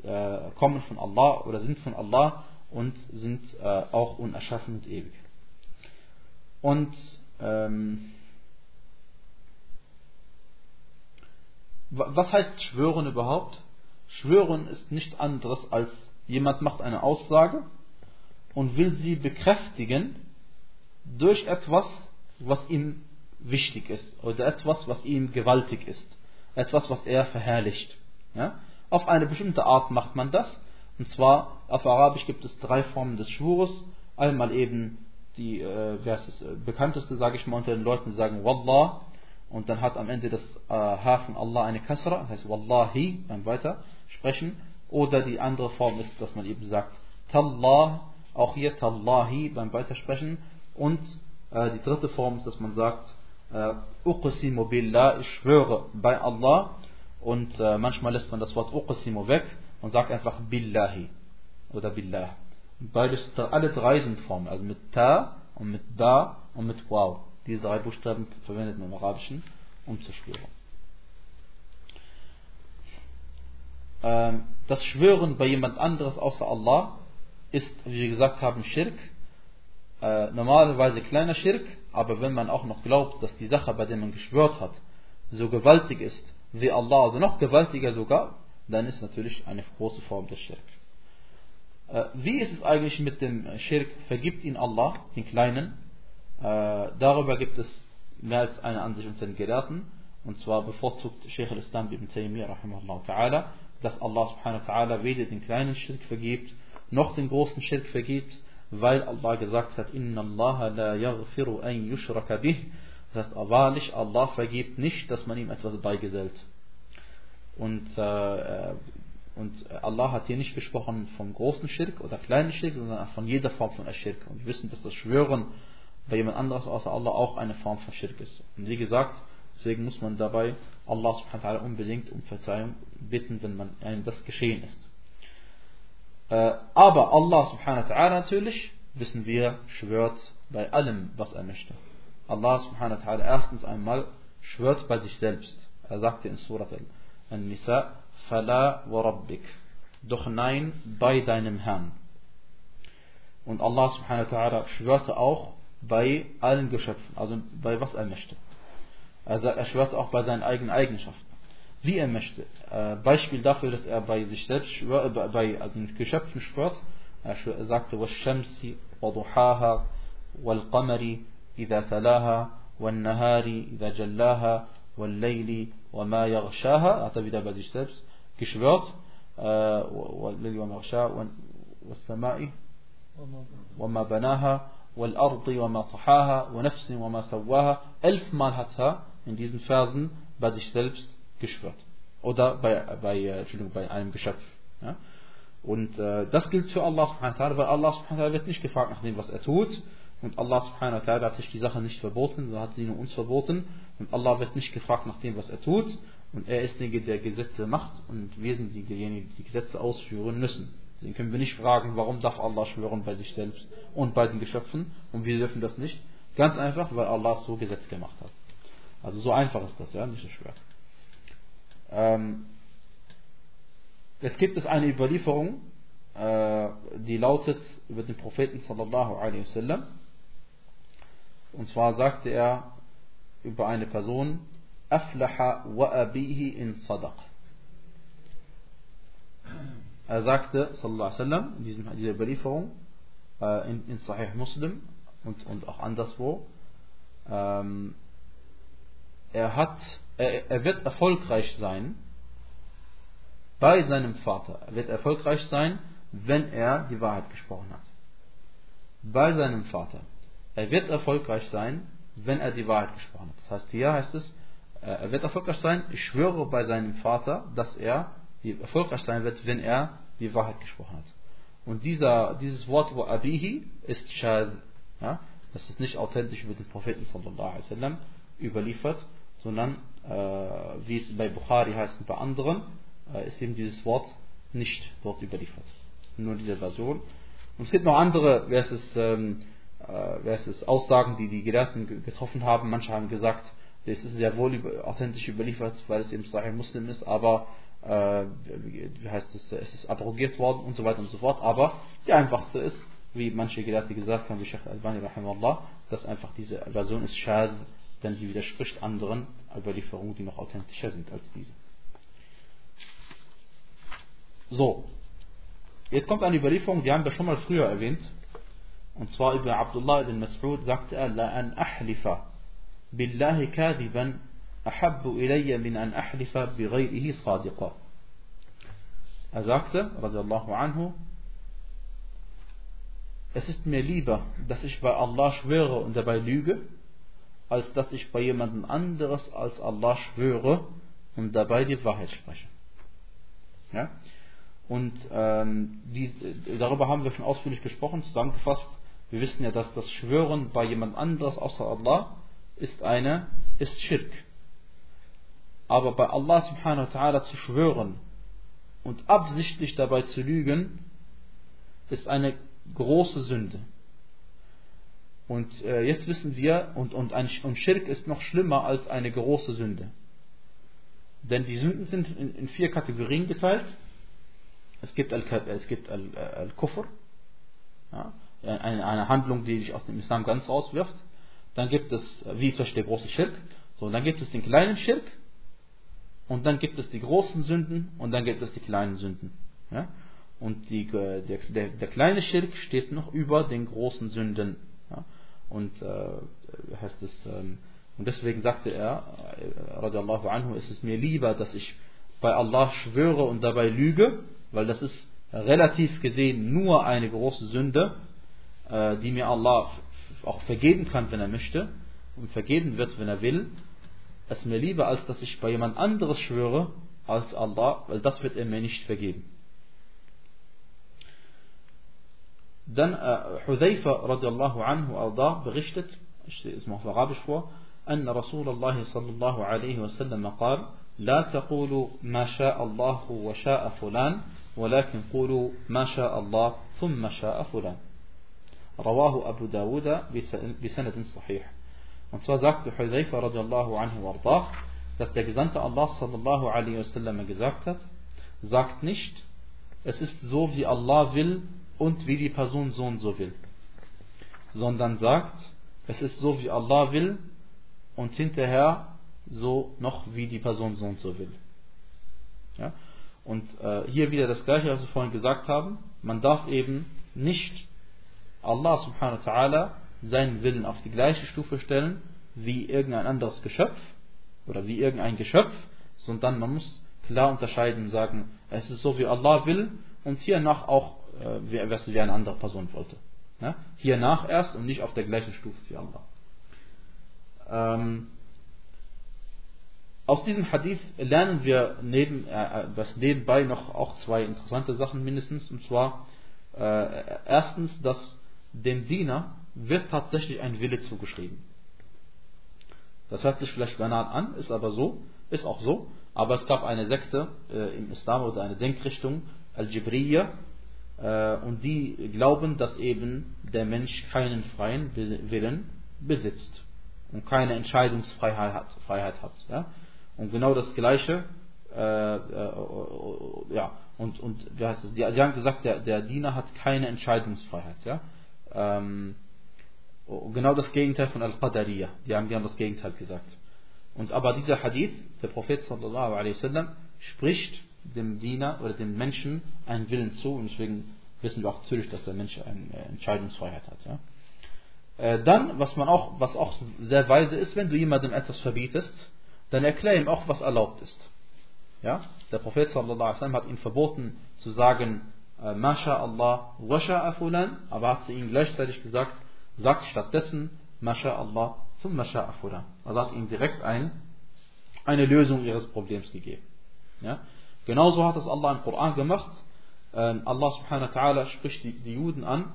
äh, kommen von Allah oder sind von Allah und sind äh, auch unerschaffen und ewig. Und ähm, was heißt schwören überhaupt? Schwören ist nichts anderes als jemand macht eine Aussage und will sie bekräftigen durch etwas, was ihm wichtig ist oder etwas, was ihm gewaltig ist, etwas, was er verherrlicht. Ja? Auf eine bestimmte Art macht man das. Und zwar auf Arabisch gibt es drei Formen des Schwures. Einmal eben die, äh, wer ist das äh, bekannteste, sage ich mal, unter den Leuten sagen Wallah. Und dann hat am Ende das äh, H von Allah eine Kasra, das heißt Wallahi, beim Weiter sprechen. Oder die andere Form ist, dass man eben sagt Tallah, auch hier Tallahi beim Weitersprechen. Und die dritte Form ist, dass man sagt äh, Uqsimu billah, ich schwöre bei Allah. Und äh, manchmal lässt man das Wort Uqsimu weg und sagt einfach Billahi oder Billah. Beides, alle drei sind Formen, also mit Ta und mit Da und mit Wow. Diese drei Buchstaben verwendet man im Arabischen, um zu schwören. Ähm, das Schwören bei jemand anderes außer Allah ist, wie wir gesagt haben, Schirk. Äh, normalerweise kleiner Schirk, aber wenn man auch noch glaubt, dass die Sache, bei der man geschwört hat, so gewaltig ist wie Allah oder noch gewaltiger sogar, dann ist natürlich eine große Form des Schirk. Äh, wie ist es eigentlich mit dem Schirk? Vergibt ihn Allah, den Kleinen? Äh, darüber gibt es mehr als eine Ansicht unter den Gelehrten. Und zwar bevorzugt Sheikh al-Islam ibn Taymiyyah dass Allah subhanahu wa weder den kleinen Schirk vergibt, noch den großen Schirk vergibt, weil Allah gesagt hat, Inna Allah la yaghfiru an yushraka bih. Das heißt, wahrlich, Allah vergibt nicht, dass man ihm etwas beigesellt. Und, äh, und Allah hat hier nicht gesprochen vom großen Schirk oder kleinen Schirk, sondern von jeder Form von Schirk. Und wir wissen, dass das Schwören bei jemand anderes außer Allah auch eine Form von Schirk ist. Und wie gesagt, deswegen muss man dabei Allah subhanahu wa ta'ala unbedingt um Verzeihung bitten, wenn man einem das geschehen ist. Äh, aber Allah subhanahu wa ta'ala natürlich, wissen wir, schwört bei allem, was er möchte. Allah subhanahu wa ta'ala erstens einmal schwört bei sich selbst. Er sagte in Surat An-Nisa, Fala wa Rabbik. Doch nein, bei deinem Herrn. Und Allah subhanahu wa ta'ala schwörte auch bei allen Geschöpfen, also bei was er möchte. Also er schwört auch bei seinen eigenen Eigenschaften. Wie er möchte. Äh, Beispiel dafür, dass er bei sich selbst äh, bei den Geschöpfen schwört. Er sagte, وَالشَّمْسِ وَضُحَاهَا وَالْقَمَرِ إِذَا تَلَاهَا وَالنَّهَارِ إِذَا جَلَّاهَا وَاللَّيْلِ وَمَا يَغْشَاهَا hat er wieder bei sich selbst geschwört. وَاللَّيْلِ وَمَا يَغْشَاهَا وَالسَّمَاءِ وَمَا بَنَاهَا والأرض وما طحاها ونفس وما سواها elfmal hat er in diesen Versen bei sich selbst geschwört oder bei, bei, Entschuldigung, bei einem Geschöpf ja? und äh, das gilt für Allah subhanahu wa ta'ala weil Allah subhanahu wa ta'ala wird nicht gefragt nach dem was er tut und Allah subhanahu wa ta'ala hat sich die Sache nicht verboten sondern hat sie nur uns verboten und Allah wird nicht gefragt nach dem was er tut und er ist derjenige der Gesetze macht und wir sind diejenigen die Gesetze ausführen müssen Deswegen können wir nicht fragen, warum darf Allah schwören bei sich selbst und bei den Geschöpfen und wir dürfen das nicht. Ganz einfach, weil Allah so Gesetz gemacht hat. Also so einfach ist das, ja, nicht so schwer. Ähm, jetzt gibt es eine Überlieferung, äh, die lautet über den Propheten sallallahu alaihi wasallam. Und zwar sagte er über eine Person, Aflaha wa abihi in sadaq. Er sagte, sallallahu alaihi wasallam, in diesem, dieser Überlieferung, äh, in, in Sahih Muslim und, und auch anderswo, ähm, er, hat, er, er wird erfolgreich sein bei seinem Vater. Er wird erfolgreich sein, wenn er die Wahrheit gesprochen hat. Bei seinem Vater. Er wird erfolgreich sein, wenn er die Wahrheit gesprochen hat. Das heißt, hier heißt es, äh, er wird erfolgreich sein, ich schwöre bei seinem Vater, dass er erfolgreich sein wird, wenn er die Wahrheit gesprochen hat. Und dieser, dieses Wort wo Abihi ist Shad. Ja? Das ist nicht authentisch über den Propheten sallallahu alaihi wasallam überliefert, sondern wie es bei Bukhari heißt und bei anderen, äh, ist eben dieses Wort nicht dort überliefert. Nur diese Version. Und es gibt noch andere, ist, ähm, äh, es ist, Aussagen, die die Gelehrten getroffen haben. Manche haben gesagt, es ist sehr wohl authentisch überliefert, weil es eben Sahih Muslim ist, aber äh, wie heißt es, es ist abrogiert worden und so weiter und so fort. Aber die einfachste ist, wie manche Gelehrte gesagt haben, wie Sheikh Albani dass einfach diese Version ist schad, denn sie widerspricht anderen Überlieferungen, die noch authentischer sind als diese. So, jetzt kommt eine Überlieferung, die haben wir schon mal früher erwähnt. Und zwar über Abdullah ibn Mas'ud sagte er, La an ahlifa billahi kadiban ahabbu ilayya min an ahlifa bighayrihi sadiqa. Er sagte, radiallahu anhu, es ist mir lieber, dass ich bei Allah schwöre und dabei lüge, als dass ich bei jemandem anderes als Allah schwöre und dabei die Wahrheit spreche. Ja? Und ähm, die, darüber haben wir schon ausführlich gesprochen, zusammengefasst. Wir wissen ja, dass das Schwören bei jemand anderes außer Allah ist eine, ist Schirk. Aber bei Allah subhanahu wa ta'ala zu schwören und absichtlich dabei zu lügen, ist eine große Sünde. Und äh, jetzt wissen wir, und, und, ein, und Schirk ist noch schlimmer als eine große Sünde. Denn die Sünden sind in, in vier Kategorien geteilt. Es gibt Al-Kufr, Al, ja, eine, eine, Handlung, die sich aus dem Islam ganz rauswirft. Dann gibt es, wie zum Beispiel der große Schirk. So, dann gibt es den kleinen Schirk. Und dann gibt es die großen Sünden. Und dann gibt es die kleinen Sünden. Ja? Und die, der, der, der, kleine Schirk steht noch über den großen Sünden. Und äh, heißt es, ähm, und deswegen sagte er, äh, radiallahu anhu, es ist mir lieber, dass ich bei Allah schwöre und dabei lüge, weil das ist relativ gesehen nur eine große Sünde, äh, die mir Allah auch vergeben kann, wenn er möchte, und vergeben wird, wenn er will. Es ist mir lieber, als dass ich bei jemand anderes schwöre als Allah, weil das wird er mir nicht vergeben. Dann äh, Hudhaifa radiallahu anhu arda berichtet, ich sehe es mal auf Arabisch vor, أن رسول الله صلى الله عليه وسلم قال لا تقولوا ما شاء الله وشاء فلان ولكن قولوا ما شاء الله ثم شاء فلان رواه أبو داود بسند صحيح Und zwar sagte Hudhaifa radiallahu anhu wardah, dass der Gesandte Allah sallallahu alaihi wasallam gesagt hat, sagt nicht, es ist so wie Allah will und wie die Person so und so will. Sondern sagt, es ist so wie Allah will und hinterher so noch wie die Person so und so will. Ja? Und äh, hier wieder das gleiche, was wir vorhin gesagt haben. Man darf eben nicht Allah subhanahu wa ta'ala seinen Willen auf die gleiche Stufe stellen wie irgendein anderes Geschöpf oder wie irgendein Geschöpf, sondern man muss klar unterscheiden und sagen, es ist so wie Allah will und hiernach auch äh, was wie eine andere Person wollte. Ja? Hiernach erst und nicht auf der gleichen Stufe wie Allah. Ähm, aus diesem Hadith lernen wir neben, äh, das nebenbei noch auch zwei interessante Sachen mindestens. Und zwar äh, erstens, dass dem Diener wird tatsächlich ein Wille zugeschrieben. Das hört sich vielleicht banal an, ist aber so, ist auch so. Aber es gab eine Sekte äh, im Islam oder eine Denkrichtung, Al-Jibriyya, äh, und die glauben, dass eben der Mensch keinen freien Willen besitzt und keine Entscheidungsfreiheit hat. Freiheit hat ja? Und genau das Gleiche, äh, äh, ja, und, und wie heißt es? Die, sie haben gesagt, der, der Diener hat keine Entscheidungsfreiheit. Ja? Ähm, genau das Gegenteil von Al-Qadariyah. Die haben, die haben das Gegenteil gesagt. Und aber dieser Hadith, der Prophet sallallahu alaihi wasallam, spricht dem Diener oder dem Menschen einen Willen zu und deswegen wissen wir auch natürlich, dass der Mensch eine Entscheidungsfreiheit hat. Ja? Äh, dann, was man auch, was auch sehr weise ist, wenn du jemandem etwas verbietest, dann erklär ihm auch, was erlaubt ist. Ja? Der Prophet sallallahu hat ihm verboten zu sagen, äh, Masha Allah wa fulan, aber hat zu ihm gleichzeitig gesagt, sagt stattdessen Masha Allah thumma sha'a fulan. Also hat ihm direkt ein, eine Lösung ihres Problems gegeben. Ja? Genauso hat es Allah im Koran gemacht. Ähm, Allah subhanahu wa ta'ala spricht die, die Juden an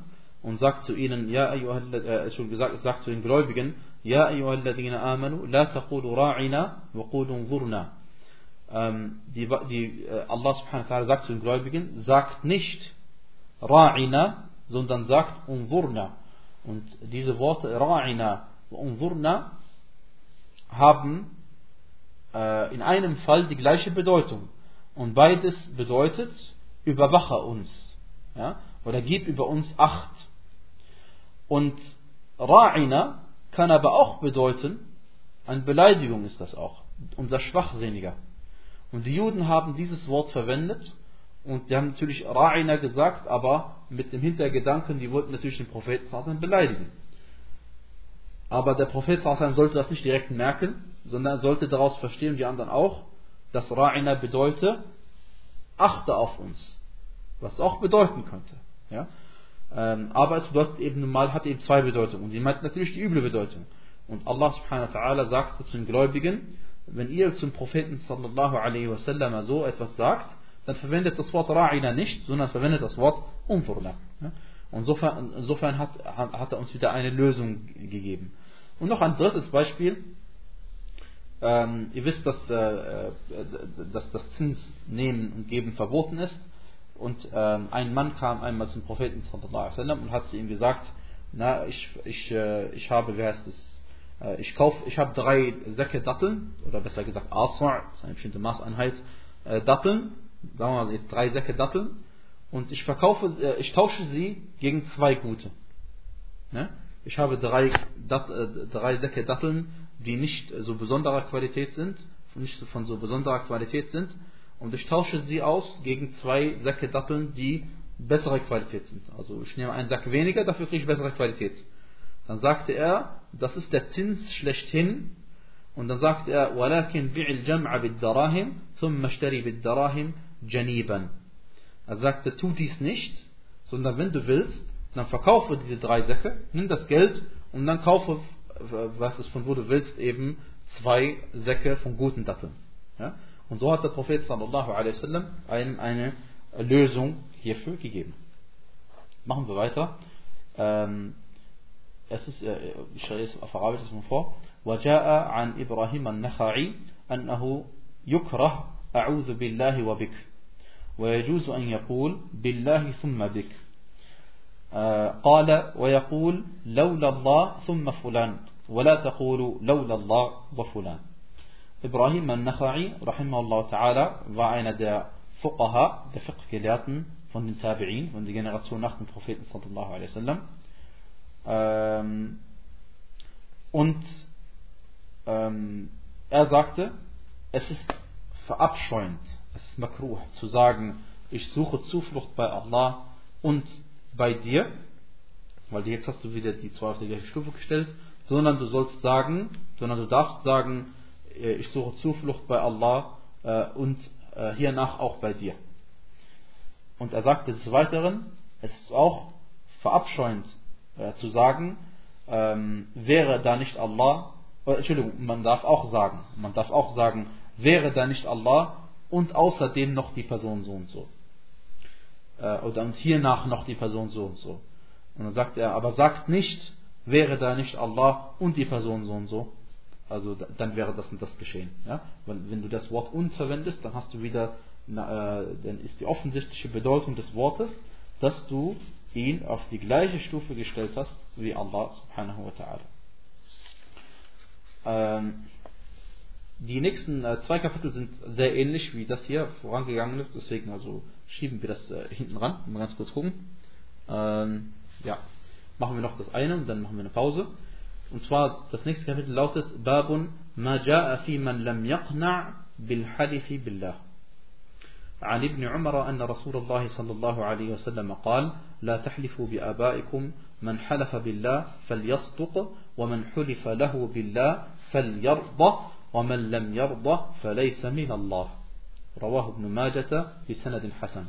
und sagt zu ihnen, ja, äh, schon gesagt, sagt zu den Gläubigen, ja, ayyuhalladhina amanu, la taqulu ra'ina wa qulu unzurna. Ähm, die, die, äh, Allah subhanahu wa ta'ala sagt zu den Gläubigen, sagt nicht ra'ina, sondern sagt unzurna. Und diese Worte ra'ina wa unzurna haben äh, in einem Fall die gleiche Bedeutung. Und beides bedeutet, überwache uns. Ja? Oder gib über uns Acht. Und Ra'ina kann aber auch bedeuten, eine Beleidigung ist das auch, unser Schwachsinniger. Und die Juden haben dieses Wort verwendet und die haben natürlich Ra'ina gesagt, aber mit dem Hintergedanken, die wollten natürlich den Propheten beleidigen. Aber der Prophet sollte das nicht direkt merken, sondern sollte daraus verstehen, die anderen auch, dass Ra'ina bedeutet, achte auf uns. Was auch bedeuten könnte. Ja? Ähm, aber es bedeutet eben normal, hat eben zwei Bedeutungen. Und sie meint natürlich die üble Bedeutung. Und Allah subhanahu wa ta'ala sagte zu den Gläubigen, wenn ihr zum Propheten sallallahu alaihi wasallam so etwas sagt, dann verwendet das Wort Ra'ina nicht, sondern verwendet das Wort Unfurna. Ja? Und insofern, insofern hat, hat er uns wieder eine Lösung gegeben. Und noch ein drittes Beispiel. Ähm, ihr wisst, dass, äh, äh, dass das Zinsnehmen und Geben verboten ist. Und ähm, ein Mann kam einmal zum Propheten und hat zu ihm gesagt, na, ich, ich, äh, ich habe, wie heißt es, äh, ich kauf, ich habe drei Säcke Datteln, oder besser gesagt Aswa, das ist eine bestimmte Maßeinheit, äh, Datteln, sagen wir mal drei Säcke Datteln, und ich verkaufe, äh, ich tausche sie gegen zwei gute. Ne? Ich habe drei, Dat, drei Säcke Datteln, die nicht so besonderer Qualität sind, nicht von so besonderer Qualität sind, und ich tausche sie aus gegen zwei Säcke Datteln, die bessere Qualität sind. Also ich nehme einen Sack weniger, dafür kriege ich bessere Qualität. Dann sagte er, das ist der Zins schlechthin. Und dann sagte er, وَلَكِنْ بِعِ الْجَمْعَ بِالدَّرَاهِمْ ثُمَّ اشْتَرِي بِالدَّرَاهِمْ جَنِيبًا Er sagte, tu dies nicht, sondern wenn du willst, dann verkaufe diese drei Säcke, nimm das Geld und dann kaufe, was es von wo du willst, eben zwei Säcke von guten Datteln. Ja? Und so hat der Prophet sallallahu alaihi wasallam einem eine Lösung hierfür gegeben. Machen wir weiter. Ähm, es ist, äh, ich stelle es auf Arabisch mal vor. وجاء عن إبراهيم النخعي أنه يكره أعوذ بالله وبك ويجوز أن يقول بالله ثم بك قال ويقول لولا الله ثم فلان ولا تقول لولا الله وفلان Ibrahim al-Nakhai, rahimahullah ta'ala, war einer der Fuqaha, der Fiqh-Gelehrten von den Tabi'in, von der Generation nach dem Propheten sallallahu alaihi wasallam. Ähm, und ähm, er sagte, es ist verabscheuend, es ist makruh, zu sagen, ich suche Zuflucht bei Allah und bei dir, weil jetzt hast du wieder die zwei auf die gleiche Stufe gestellt, sondern du sollst sagen, sondern du darfst sagen, äh, ich suche Zuflucht bei Allah äh, und äh, hiernach auch bei dir. Und er sagte des Weiteren, es ist auch verabscheuend zu sagen, ähm, wäre da nicht Allah, Entschuldigung, man darf auch sagen, man darf auch sagen, wäre da nicht Allah und außerdem noch die Person so und so. Oder und hiernach noch die Person so und so. Und dann sagt er, aber sagt nicht, wäre da nicht Allah und die Person so und so, also dann wäre das und das geschehen. Ja? Weil wenn du das Wort und verwendest, dann hast du wieder, äh, dann ist die offensichtliche Bedeutung des Wortes, dass du ihn auf die gleiche Stufe gestellt hast wie Allah subhanahu wa ta'ala. Ähm, die nächsten äh, zwei Kapitel sind sehr ähnlich wie das hier vorangegangen ist, deswegen also schieben wir das äh, hinten ran, mal ganz kurz gucken. Ähm, ja, machen wir noch das eine und dann machen wir eine Pause. Und zwar das nächste Kapitel lautet Babun ma ja'a fi man lam yaqna' bil halif billah. عن ابن عمر أن رسول الله صلى الله عليه وسلم قال لا تحلفوا بآبائكم من حلف بالله فليصدق ومن حلف له بالله فليرضى ومن لم يرضى فليس من الله رواه ابن ماجة بسند حسن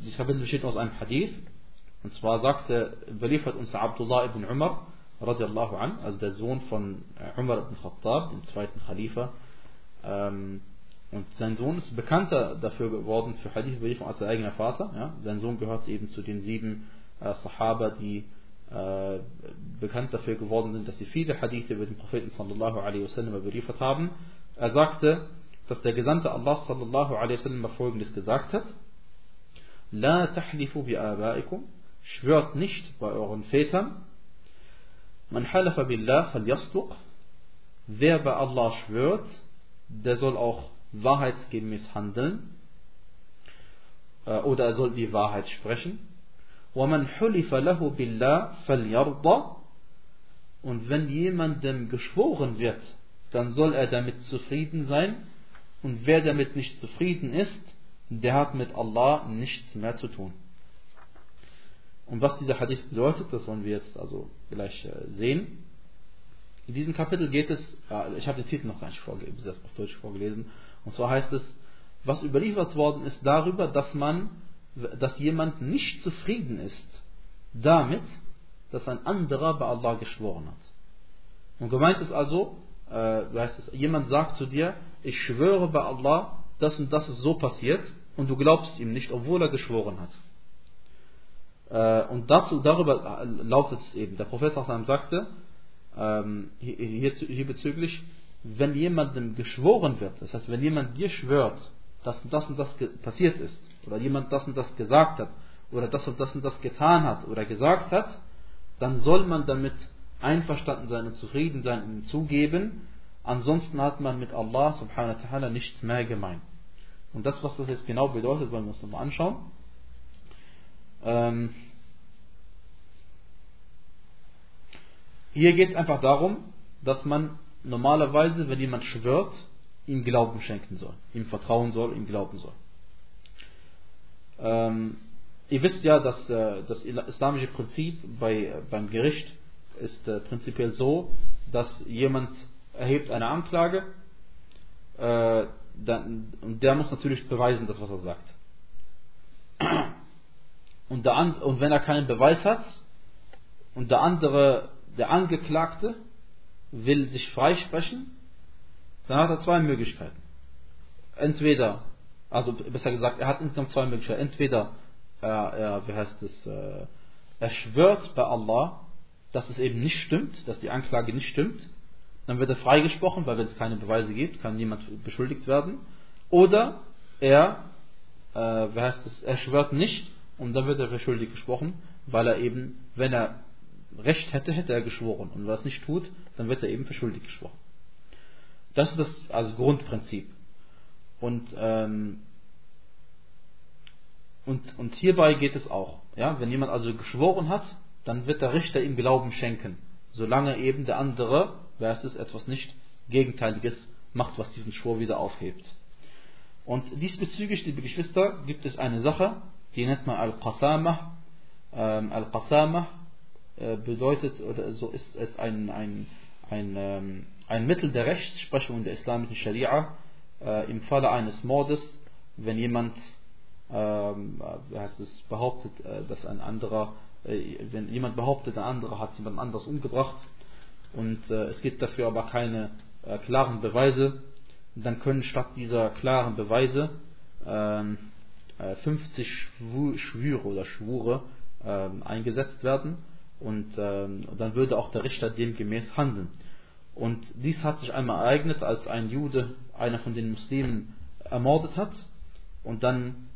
Dieses Kapitel besteht aus einem Hadith Und zwar sagte, überliefert uns Abdullah ibn Umar, radiallahu an, also der Sohn von äh, Umar ibn Khattab, dem zweiten Khalifa. Ähm, Und sein Sohn ist bekannter dafür geworden für Hadith-Überlieferung als sein eigener Vater. Ja? Sein Sohn gehört eben zu den sieben äh, Sahaba, die äh, bekannt dafür geworden sind, dass sie viele Hadithe über den Propheten sallallahu alaihi wasallam überliefert haben. Er sagte, dass der Gesandte Allah sallallahu alaihi wasallam folgendes gesagt hat: La tahlifu bi abaikum, schwört nicht bei euren Vätern. Man halafa billah falyasduq. Wer bei Allah schwört, der soll auch wahrheitsgemäß handeln. Äh, oder er soll die Wahrheit sprechen. وَمَنْ حُلِفَ لَهُ بِاللَّهِ فَلْيَرْضَ Und wenn jemandem geschworen wird, dann soll er damit zufrieden sein. und wer damit nicht zufrieden ist, der hat mit Allah nichts mehr zu tun. Und was dieser Hadith bedeutet, das wollen wir jetzt also gleich äh, sehen. In diesem Kapitel geht es, ich habe den Titel noch gar nicht auf Deutsch vorgelesen, und zwar heißt es, was überliefert worden ist darüber, dass man dass jemand nicht zufrieden ist damit, dass ein anderer bei Allah geschworen hat. Und gemeint ist also, äh, heißt es, jemand sagt zu dir, ich schwöre bei Allah, das und das ist so passiert, und du glaubst ihm nicht, obwohl er geschworen hat. Äh, und dazu, darüber äh, lautet es eben, der Prophet sagte, ähm, hier, bezüglich, wenn jemandem geschworen wird, das heißt, wenn jemand dir schwört, dass das und das passiert ist, oder jemand das und das gesagt hat, oder das und das und das getan hat oder gesagt hat, dann soll man damit einverstanden sein und zufrieden sein und zugeben. Ansonsten hat man mit Allah subhanahu wa ta'ala nichts mehr gemein. Und das, was das jetzt genau bedeutet, wollen wir uns nochmal anschauen. Ähm hier geht es einfach darum, dass man normalerweise, wenn jemand schwört, ihm Glauben schenken soll, ihm vertrauen soll, ihm glauben soll. Ähm, ihr wisst ja, dass äh, das islamische Prinzip bei, beim Gericht ist äh, prinzipiell so, dass jemand erhebt eine Anklage äh, dann, und der muss natürlich beweisen, das was er sagt. Und, der, und wenn er keinen Beweis hat und der andere, der Angeklagte, will sich freisprechen, dann hat er zwei Möglichkeiten. Entweder, also besser gesagt, er hat insgesamt zwei Möglichkeiten. Entweder er, er wie heißt es, äh, er schwört bei Allah, dass es eben nicht stimmt, dass die Anklage nicht stimmt. Dann wird er freigesprochen, weil wenn es keine Beweise gibt, kann niemand beschuldigt werden. Oder er, äh, heißt es, er schwört nicht und dann wird er für schuldig gesprochen, weil er eben, wenn er Recht hätte, hätte er geschworen. Und wenn er es nicht tut, dann wird er eben für schuldig gesprochen. Das ist das also Grundprinzip. Und, ähm, und, und hierbei geht es auch. Ja? Wenn jemand also geschworen hat, dann wird der Richter ihm Glauben schenken, solange eben der andere, wer es ist, etwas nicht Gegenteiliges macht, was diesen Schwur wieder aufhebt. Und diesbezüglich, liebe Geschwister, gibt es eine Sache, die nennt man Al-Qasamah. Ähm, Al-Qasamah äh, bedeutet, oder so ist es ein, ein, ein, ähm, ein Mittel der Rechtsprechung der islamischen Scharia äh, im Falle eines Mordes, wenn jemand ähm, heißt es, behauptet, äh, dass ein anderer, äh, wenn jemand behauptet, ein anderer hat jemand anderes umgebracht und äh, es gibt dafür aber keine äh, klaren Beweise, dann können statt dieser klaren Beweise 50 ähm, Schwüre oder Schwure ähm, eingesetzt werden und ähm, dann würde auch der Richter demgemäß handeln. Und dies hat sich einmal ereignet, als ein Jude, einer von den Muslimen, ermordet hat. Und dann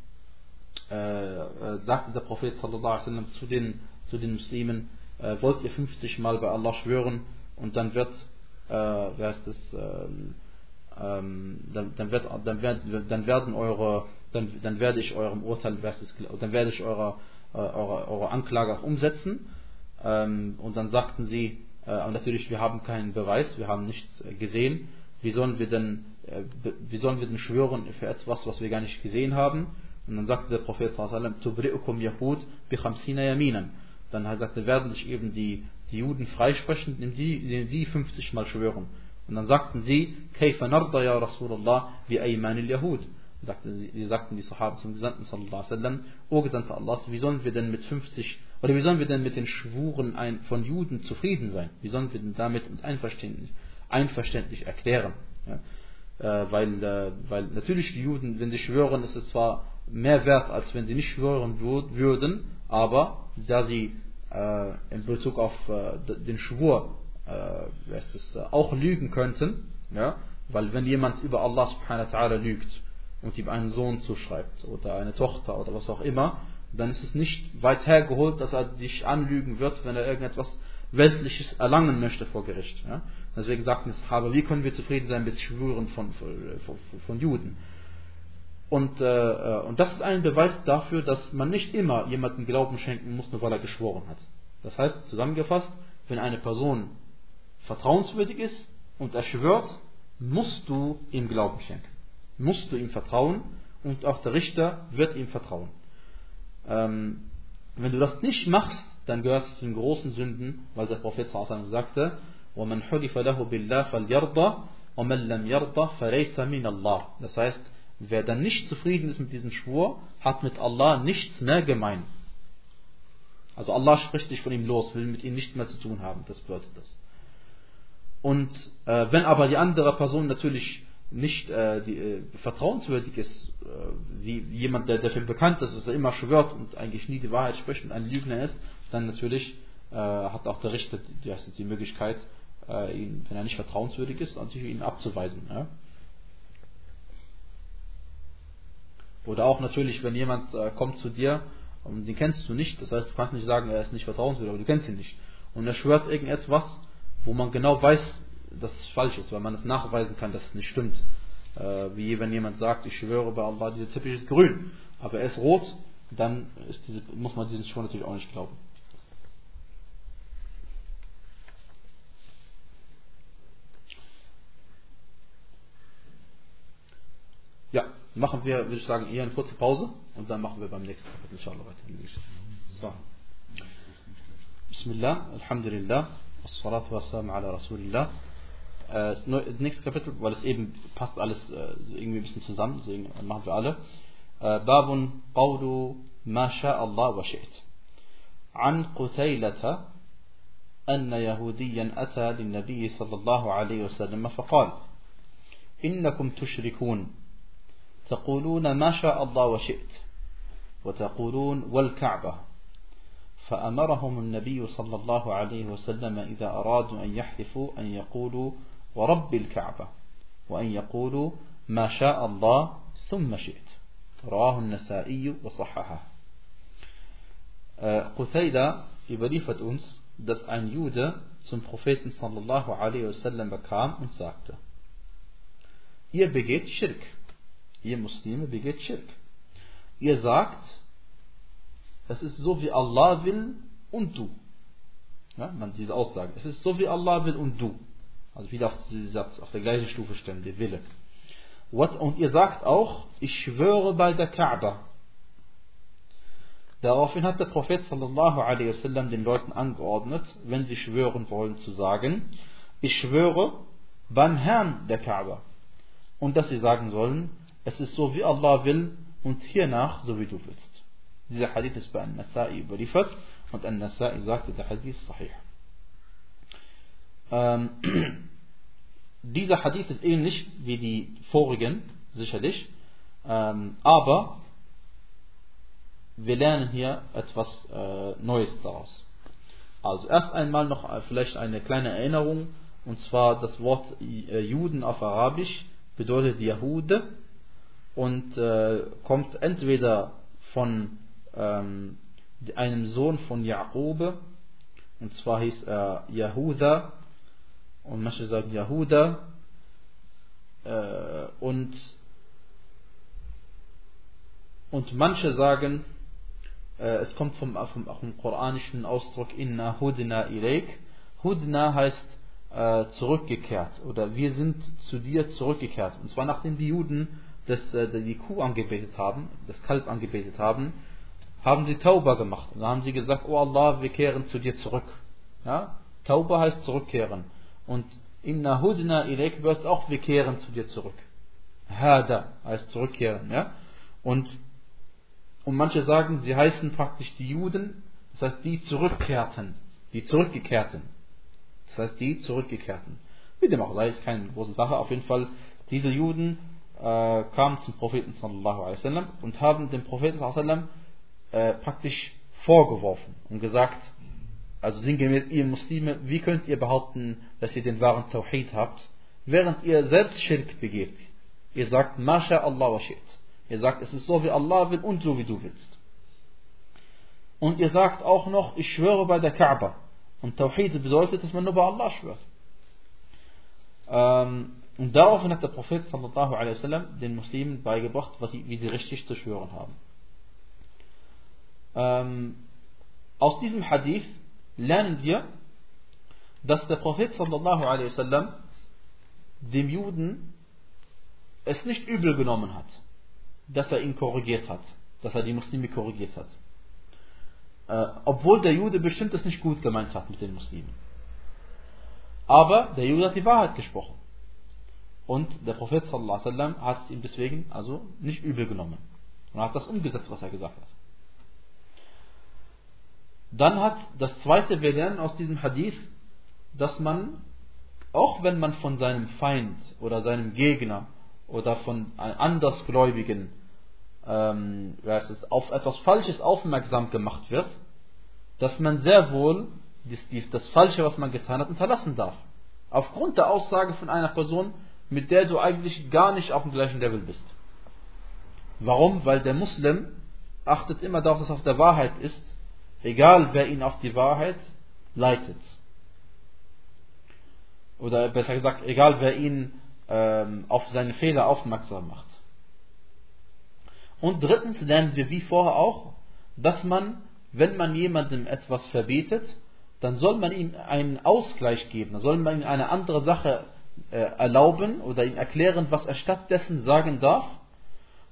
äh, äh sagte der Prophet sallam, zu, den, zu den Muslimen, äh, wollt ihr 50 Mal bei Allah schwören und dann wird, äh, wer ist das, ähm, ähm, dann, dann, wird, dann, werd, dann werden eure, dann, dann werde ich eurem Urteil, das, dann werde ich eurer, äh, eure, eure Anklage auch umsetzen. Ähm, und dann sagten sie, äh, natürlich, wir haben keinen Beweis, wir haben nichts äh, gesehen. Wie sollen wir denn, äh, wie sollen wir denn schwören für etwas, was wir gar nicht gesehen haben? Und dann sagte der Prophet Tubri'ukum Yahud bi yaminan. Dann sagte, werden sich eben die, die Juden freisprechen, indem sie, indem sie 50 Mal schwören. Und dann sagten sie, Kayfa narda ya Rasulallah bi aymanil Yahud. Sie sagten die Sahaba zum Gesandten sallallahu alaihi wasallam, O Gesandter Allah, wie sollen wir denn mit 50 oder wie sollen wir denn mit den Schwuren von Juden zufrieden sein? Wie sollen wir denn damit uns einverständlich, einverständlich erklären? Ja? äh, weil, äh, weil natürlich die Juden, wenn sie schwören, ist es zwar mehr wert, als wenn sie nicht schwören würden, aber da sie äh, in Bezug auf äh, den Schwur äh, es, äh, auch lügen könnten, ja, weil wenn jemand über Allah subhanahu wa ta'ala lügt und ihm einen Sohn zuschreibt oder eine Tochter oder was auch immer, dann ist es nicht weit hergeholt, dass er dich anlügen wird, wenn er irgendetwas Weltliches erlangen möchte vor Gericht. Ja? Deswegen sagten es aber wie können wir zufrieden sein mit Schwüren von, von, von Juden? Und, äh, und das ist ein Beweis dafür, dass man nicht immer jemanden Glauben schenken muss, nur weil er geschworen hat. Das heißt, zusammengefasst, wenn eine Person vertrauenswürdig ist und er schwört, musst du ihm Glauben schenken. Musst du ihm vertrauen und auch der Richter wird ihm vertrauen. Ähm, wenn du das nicht machst, dann gehört es zu den großen Sünden, weil der Prophet sagte, وَمَنْ حُلِفَ لَهُ بِاللَّهِ فَلْيَرْضَى وَمَنْ لَمْ يَرْضَى فَلَيْسَ مِنَ اللَّهِ Das heißt, wer dann nicht zufrieden ist mit diesem Schwur, hat mit Allah nichts mehr gemein. Also Allah spricht sich von ihm los, will mit ihm nichts mehr zu tun haben, das bedeutet das. Und äh, wenn aber die andere Person natürlich nicht äh, die, äh, vertrauenswürdig ist, äh, wie jemand, der dafür bekannt ist, dass er immer schwört und eigentlich nie die Wahrheit spricht und ein Lügner ist, dann natürlich äh, hat auch der Richter die, die Möglichkeit, äh, ihn, wenn er nicht vertrauenswürdig ist, natürlich ihn abzuweisen. Ja? Oder auch natürlich, wenn jemand äh, kommt zu dir und den kennst du nicht, das heißt, du kannst nicht sagen, er ist nicht vertrauenswürdig, aber du kennst ihn nicht. Und er schwört irgendetwas, wo man genau weiß, dass es falsch ist, weil man es nachweisen kann, dass es nicht stimmt. Äh, wie wenn jemand sagt, ich schwöre bei Allah, dieser Teppich ist grün, aber er ist rot, dann diese, muss man diesen Schwur natürlich auch nicht glauben. Machen wir, würde ich sagen, eher eine kurze Pause und dann machen wir beim nächsten Kapitel inshallah weiter. So. Bismillah, Alhamdulillah, Wassalatu wassalamu ala Rasulillah. Äh, das nächste Kapitel, weil es eben passt alles äh, irgendwie ein bisschen zusammen, deswegen machen wir alle. Äh, Babun Qawlu Ma Allah wa shi't. عن قتيلة أن يهوديا أتى للنبي صلى الله عليه وسلم فقال إنكم تشركون تقولون ما شاء الله وشئت وتقولون والكعبة. فأمرهم النبي صلى الله عليه وسلم إذا أرادوا أن يحلفوا أن يقولوا ورب الكعبة وأن يقولوا ما شاء الله ثم شئت. رواه النسائي وصححه. Qutayda überliefert uns, dass ein Jude zum Propheten sallallahu alaihi wasallam bekam und sagte, ihr begeht Schirk. Ihr Muslime begeht Schirk. Ihr sagt, es ist so wie Allah will und du. Ja, man diese Aussage. Es ist so wie Allah will und du. Also wieder auf Satz, auf der gleichen Stufe stellen, der Wille. Und ihr sagt auch, ich schwöre bei der Kaaba. Daraufhin hat der Prophet sallallahu alaihi wasallam den Leuten angeordnet, wenn sie schwören wollen, zu sagen, ich schwöre beim Herrn der Kaaba. Und dass sie sagen sollen, es ist so wie Allah will und hiernach so wie du willst. Dieser Hadith ist bei An-Nasai überliefert und An-Nasai sagte, der Hadith ist sahih. Ähm, dieser Hadith ist ähnlich wie die vorigen, sicherlich, ähm, aber wir lernen hier etwas äh, Neues daraus. Also erst einmal noch äh, vielleicht eine kleine Erinnerung, und zwar das Wort äh, Juden auf Arabisch bedeutet Jahude und äh, kommt entweder von ähm, einem Sohn von Jakobe, und zwar hieß er Yahuda und manche sagen Yahuda äh, und und manche sagen äh, es kommt vom, vom, vom koranischen Ausdruck Inna Hudna Ileik Hudna heißt äh, zurückgekehrt oder wir sind zu dir zurückgekehrt und zwar nachdem die Juden das, äh, die Kuh angebetet haben das Kalb angebetet haben haben sie Tauba gemacht und haben sie gesagt oh Allah wir kehren zu dir zurück ja? Tauba heißt zurückkehren und Inna hudna ilayk wirst auch wir kehren zu dir zurück. Hada heißt zurückkehren, ja? Und, und manche sagen, sie heißen praktisch die Juden, das heißt die zurückkehrten, die zurückgekehrten. Das heißt die zurückgekehrten. Wie dem auch sei, ist keine große Sache. Auf jeden Fall diese Juden äh, kamen zum Propheten sallallahu alaihi wasallam und haben dem Propheten sallallahu äh, praktisch vorgeworfen und gesagt, also sinngemäß, ihr Muslime, wie könnt ihr behaupten, dass ihr den wahren Tawhid habt, während ihr selbst Schirk begeht? Ihr sagt, Masha Allah wa shit. Ihr sagt, es ist so wie Allah will und so wie du willst. Und ihr sagt auch noch, ich schwöre bei der Kaaba. Und Tawhid bedeutet, dass man nur bei Allah schwört. Ähm, und daraufhin hat der Prophet sallallahu alaihi wasallam den Muslimen beigebracht, wie sie richtig zu schwören haben. Ähm, aus diesem Hadith lernen wir, dass der Prophet sallallahu alaihi wasallam dem Juden es nicht übel genommen hat, dass er ihn korrigiert hat, dass er die Muslime korrigiert hat. Äh, obwohl der Jude bestimmt es nicht gut gemeint hat mit den Muslimen. Aber der Jude hat die Wahrheit gesprochen. Und der Prophet sallallahu hat es ihm deswegen also nicht übel genommen. Und hat das umgesetzt, was er gesagt hat. Dann hat das zweite, wir lernen aus diesem Hadith, dass man, auch wenn man von seinem Feind oder seinem Gegner oder von Andersgläubigen ähm, auf etwas Falsches aufmerksam gemacht wird, dass man sehr wohl das, das Falsche, was man getan hat, unterlassen darf. Aufgrund der Aussage von einer Person, mit der du eigentlich gar nicht auf dem gleichen Level bist. Warum? Weil der Muslim achtet immer darauf, dass er auf der Wahrheit ist Egal wer ihn auf die Wahrheit leitet. Oder besser gesagt, egal wer ihn ähm, auf seine Fehler aufmerksam macht. Und drittens lernen wir wie vorher auch, dass man, wenn man jemandem etwas verbietet, dann soll man ihm einen Ausgleich geben, dann soll man ihm eine andere Sache erlauben oder ihm erklären, was er stattdessen sagen darf.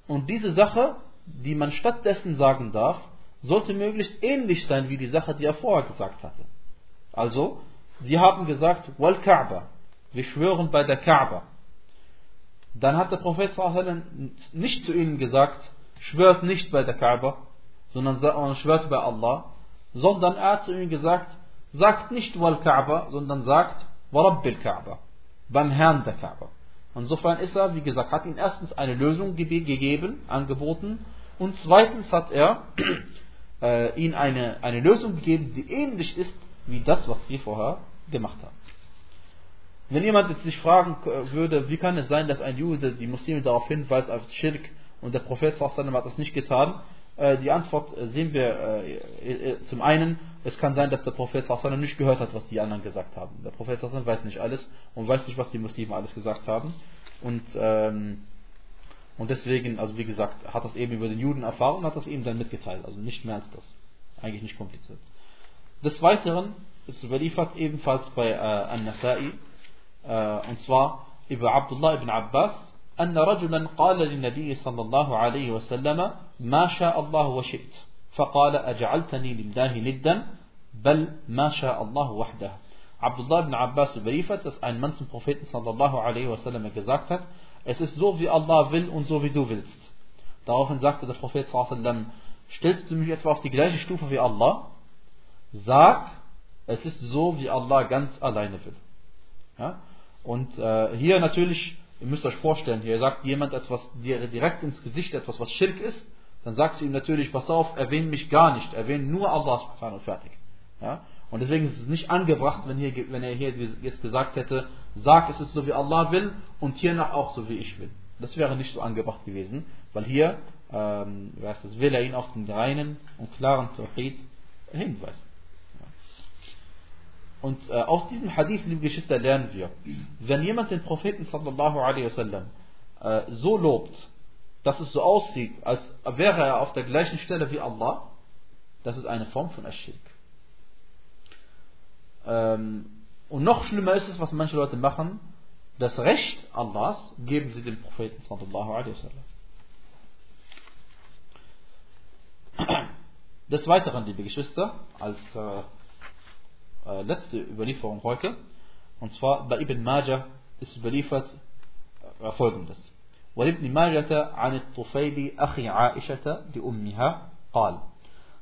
Und diese Sache, die man stattdessen sagen darf, sollte möglichst ähnlich sein wie die Sache, die er vorher gesagt hatte. Also, sie haben gesagt, Wal Kaaba, wir schwören bei der Kaaba. Dann hat der Prophet nicht zu ihnen gesagt, schwört nicht bei der Kaaba, sondern schwört bei Allah, sondern er hat zu ihnen gesagt, sagt nicht Wal Kaaba, sondern sagt Warabbil Kaaba, beim Herrn der Kaaba. Insofern ist er, wie gesagt, hat ihnen erstens eine Lösung gegeben, angeboten, und zweitens hat er äh, ihnen eine, eine Lösung gegeben, die ähnlich ist wie das, was wir vorher gemacht haben. Wenn jemand jetzt sich fragen würde, wie kann es sein, dass ein Jude die Muslime darauf hinweist auf Schirk und der Prophet hat das nicht getan, äh, die Antwort äh, sehen wir äh, zum einen, es kann sein, dass der Prophet nicht gehört hat, was die anderen gesagt haben. Der Prophet weiß nicht alles und weiß nicht, was die Muslime alles gesagt haben. Und ähm, und deswegen, also wie gesagt, hat das eben über den Juden erfahren und hat das eben dann mitgeteilt. Also nicht mehr als das. Eigentlich nicht kompliziert. Des Weiteren ist überliefert ebenfalls bei äh, An-Nasai, äh, und zwar über Abdullah ibn Abbas, أن رجلا قال للنبي صلى الله عليه وسلم ما شاء الله وشئت فقال أجعلتني لله ندا بل ما شاء الله وحده Abdullah ibn Abbas überliefert, dass ein Mann zum Propheten sallallahu alaihi wasallam gesagt hat, es ist so, wie Allah will und so, wie du willst. Daraufhin sagte der Prophet sallam, stellst du mich etwa auf die gleiche Stufe wie Allah? Sag, es ist so, wie Allah ganz alleine will. Ja? Und äh, hier natürlich, ihr müsst euch vorstellen, hier sagt jemand etwas dir direkt ins Gesicht, etwas, was Schirk ist, dann sagst du ihm natürlich, pass auf, erwähne mich gar nicht, erwähne nur Allah subhanahu fertig. Ja? Und deswegen ist es nicht angebracht, wenn, hier, wenn er hier jetzt gesagt hätte, sag es ist so wie Allah will und hiernach auch so wie ich will. Das wäre nicht so angebracht gewesen, weil hier ähm, es, will er ihn auf den reinen und klaren Tawhid hinweisen. Und äh, aus diesem Hadith, liebe Geschwister, lernen wir, wenn jemand den Propheten sallallahu alaihi wasallam äh, so lobt, dass es so aussieht, als wäre er auf der gleichen Stelle wie Allah, das ist eine Form von Aschirk. Ähm, und noch schlimmer ist es, was manche Leute machen, das Recht Allahs geben sie dem Propheten sallallahu alaihi wasallam. Des Weiteren, liebe Geschwister, als äh, letzte Überlieferung heute, und zwar bei Ibn Majah ist überliefert äh, folgendes. ولابن ماجة عن الطفيل أخي عائشة لأمها قال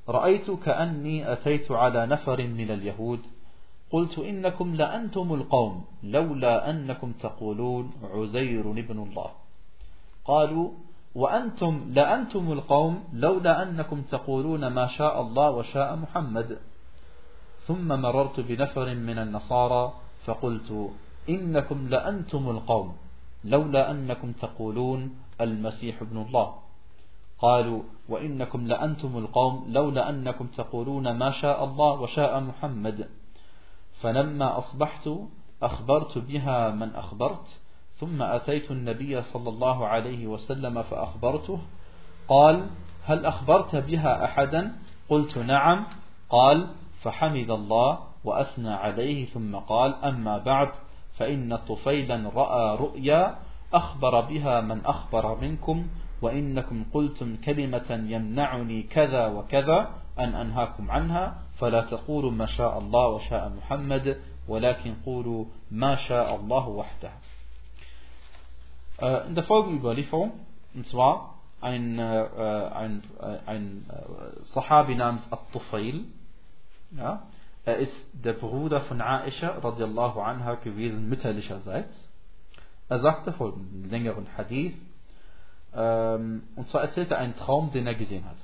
رأيت كأني أتيت على نفر من اليهود قلت إنكم لأنتم القوم لولا أنكم تقولون عزير ابن الله قالوا وأنتم لأنتم القوم لولا أنكم تقولون ما شاء الله وشاء محمد ثم مررت بنفر من النصارى فقلت إنكم لأنتم القوم لولا أنكم تقولون المسيح ابن الله. قالوا وإنكم لأنتم القوم لولا أنكم تقولون ما شاء الله وشاء محمد. فلما أصبحت أخبرت بها من أخبرت ثم أتيت النبي صلى الله عليه وسلم فأخبرته. قال هل أخبرت بها أحدا؟ قلت نعم. قال فحمد الله وأثنى عليه ثم قال أما بعد فإن طفيلا رأى رؤيا أخبر بها من أخبر منكم وإنكم قلتم كلمة يمنعني كذا وكذا أن أنهاكم عنها فلا تقولوا ما شاء الله وشاء محمد ولكن قولوا ما شاء الله وحده. In der folgenden Überlieferung, und zwar ein, ein, ein Sahabi namens At-Tufail, ja, er ist der Bruder von Aisha radiallahu anha gewesen, mütterlicherseits. Er sagte folgenden längeren Hadith, ähm, und zwar erzählte er einen Traum, den er gesehen hat.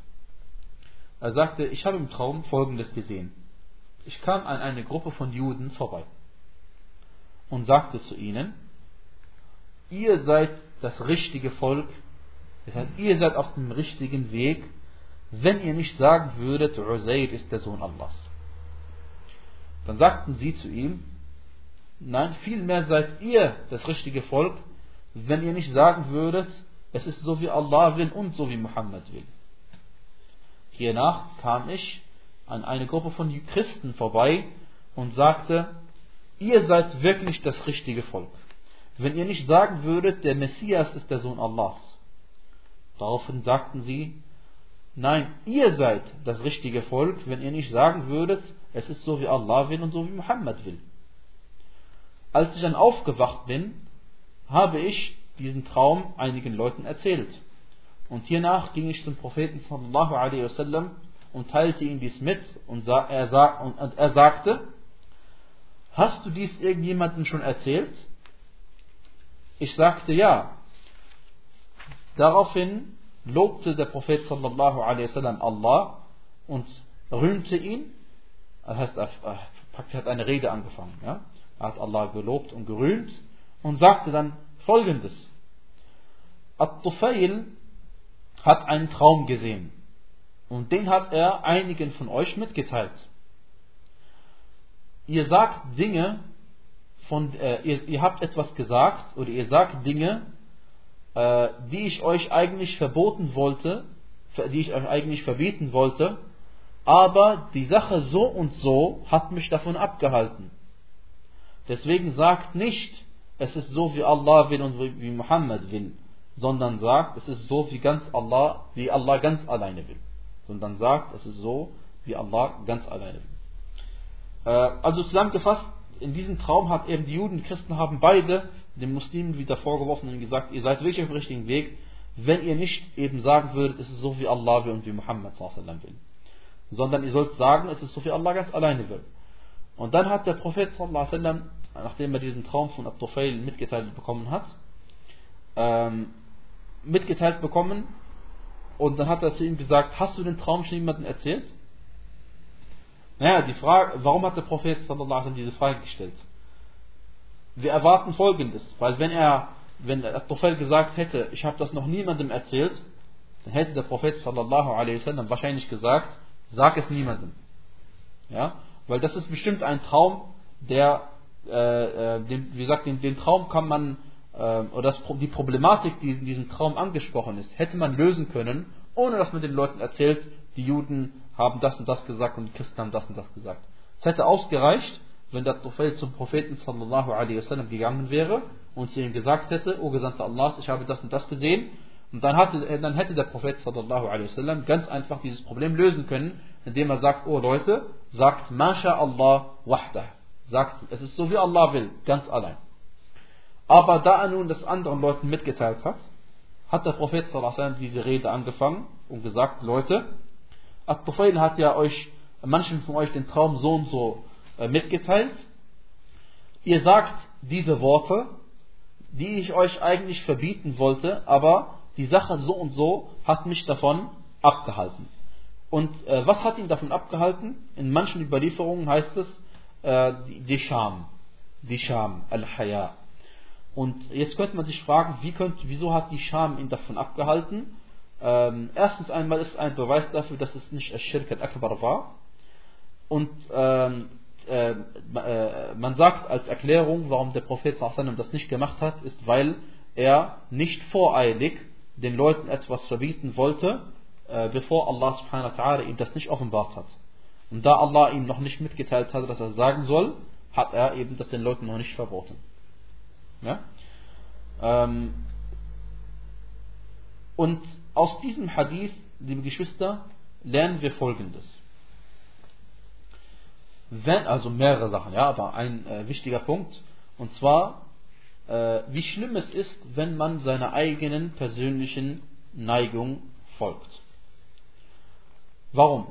Er sagte, ich habe im Traum folgendes gesehen. Ich kam an eine Gruppe von Juden vorbei und sagte zu ihnen, ihr seid das richtige Volk, das heißt, ihr seid auf dem richtigen Weg, wenn ihr nicht sagen würdet, Uzair ist der Sohn Allahs. Dann sagten sie zu ihm, nein, vielmehr seid ihr das richtige Volk, wenn ihr nicht sagen würdet, es ist so wie Allah will und so wie Muhammad will. Hiernach kam ich an eine Gruppe von Christen vorbei und sagte, ihr seid wirklich das richtige Volk. Wenn ihr nicht sagen würdet, der Messias ist der Sohn Allahs. Daraufhin sagten sie, nein, ihr seid das richtige Volk, wenn ihr nicht sagen würdet, es ist so wie Allah will und so wie Muhammad will. Als ich dann aufgewacht bin, habe ich diesen Traum einigen Leuten erzählt. Und hiernach ging ich zum Propheten sallallahu alaihi wasallam und teilte ihm dies mit und er, und er sagte, hast du dies irgendjemandem schon erzählt? Ich sagte ja. Daraufhin lobte der Prophet sallallahu alaihi wasallam Allah und rühmte ihn. Das heißt, er hat eine Rede angefangen. Ja? Er hat Allah gelobt und gerühmt und sagte dann folgendes. At-Tufail hat einen Traum gesehen und den hat er einigen von euch mitgeteilt. Ihr sagt Dinge, von, äh, ihr, ihr, habt etwas gesagt oder ihr sagt Dinge, äh, die ich euch eigentlich verboten wollte, die ich euch eigentlich verbieten wollte, aber die Sache so und so hat mich davon abgehalten. Deswegen sagt nicht, es ist so wie Allah will und wie Muhammad will, sondern sagt, es ist so wie ganz Allah, wie Allah ganz alleine will. Sondern sagt, es ist so, wie Allah ganz alleine will. Äh, also zusammengefasst, in diesem Traum hat eben die Juden und Christen haben beide den Muslimen wieder vorgeworfen und gesagt, ihr seid wirklich auf dem richtigen Weg, wenn ihr nicht eben sagen würdet, es ist so wie Allah will und wie Muhammad will. Sondern ihr sollt sagen, es ist so wie Allah ganz alleine will. Und dann hat der Prophet nachdem er diesen Traum von Abdufail mitgeteilt bekommen hat, ähm, mitgeteilt bekommen und dann hat er zu ihm gesagt, hast du den Traum schon jemandem erzählt? Naja, die Frage, warum hat der Prophet sallallahu diese Frage gestellt? Wir erwarten folgendes, weil wenn er, wenn Prophet gesagt hätte, ich habe das noch niemandem erzählt, dann hätte der Prophet sallallahu alaihi wasallam wahrscheinlich gesagt, sag es niemandem. Ja, weil das ist bestimmt ein Traum, der, äh, äh den, wie gesagt, den, den Traum kann man ähm, oder das, die Problematik, die in diesem Traum angesprochen ist, hätte man lösen können, ohne dass man den Leuten erzählt, die Juden haben das und das gesagt und die Christen haben das und das gesagt. Es hätte ausgereicht, wenn der Prophet zum Propheten sallallahu alaihi wasallam gegangen wäre und zu ihm gesagt hätte, O Gesandter Allahs, ich habe das und das gesehen. Und dann, hatte, äh, dann hätte der Prophet sallallahu alaihi wasallam ganz einfach dieses Problem lösen können, indem er sagt, oh Leute, sagt, Masha Allah wahdah. Sagt, es ist so wie Allah will, ganz allein. Aber da er nun das anderen Leuten mitgeteilt hat, hat der Prophet diese Rede angefangen und gesagt, Leute, At-Tufail hat ja euch, manchen von euch den Traum so und so äh, mitgeteilt, ihr sagt diese Worte, die ich euch eigentlich verbieten wollte, aber die Sache so und so hat mich davon abgehalten. Und äh, was hat ihn davon abgehalten? In manchen Überlieferungen heißt es äh, die, Scham. Die Scham, Al-Haya. Und jetzt könnte man sich fragen, wie könnte, wieso hat die Scham ihn davon abgehalten? Ähm, erstens einmal ist ein Beweis dafür, dass es nicht Al-Shirk al-Akbar war. Und ähm, äh, äh, man sagt als Erklärung, warum der Prophet das nicht gemacht hat, ist, weil er nicht voreilig den Leuten etwas verbieten wollte, äh, bevor Allah subhanahu wa ihm das nicht offenbart hat. Und da Allah ihm noch nicht mitgeteilt hat, dass er sagen soll, hat er eben das den Leuten noch nicht verboten. Ja? Ähm, und aus diesem Hadith, liebe Geschwister, lernen wir folgendes. Wenn, also mehrere Sachen, ja, aber ein äh, wichtiger Punkt, und zwar, wie schlimm es ist, wenn man seiner eigenen persönlichen Neigung folgt. Warum?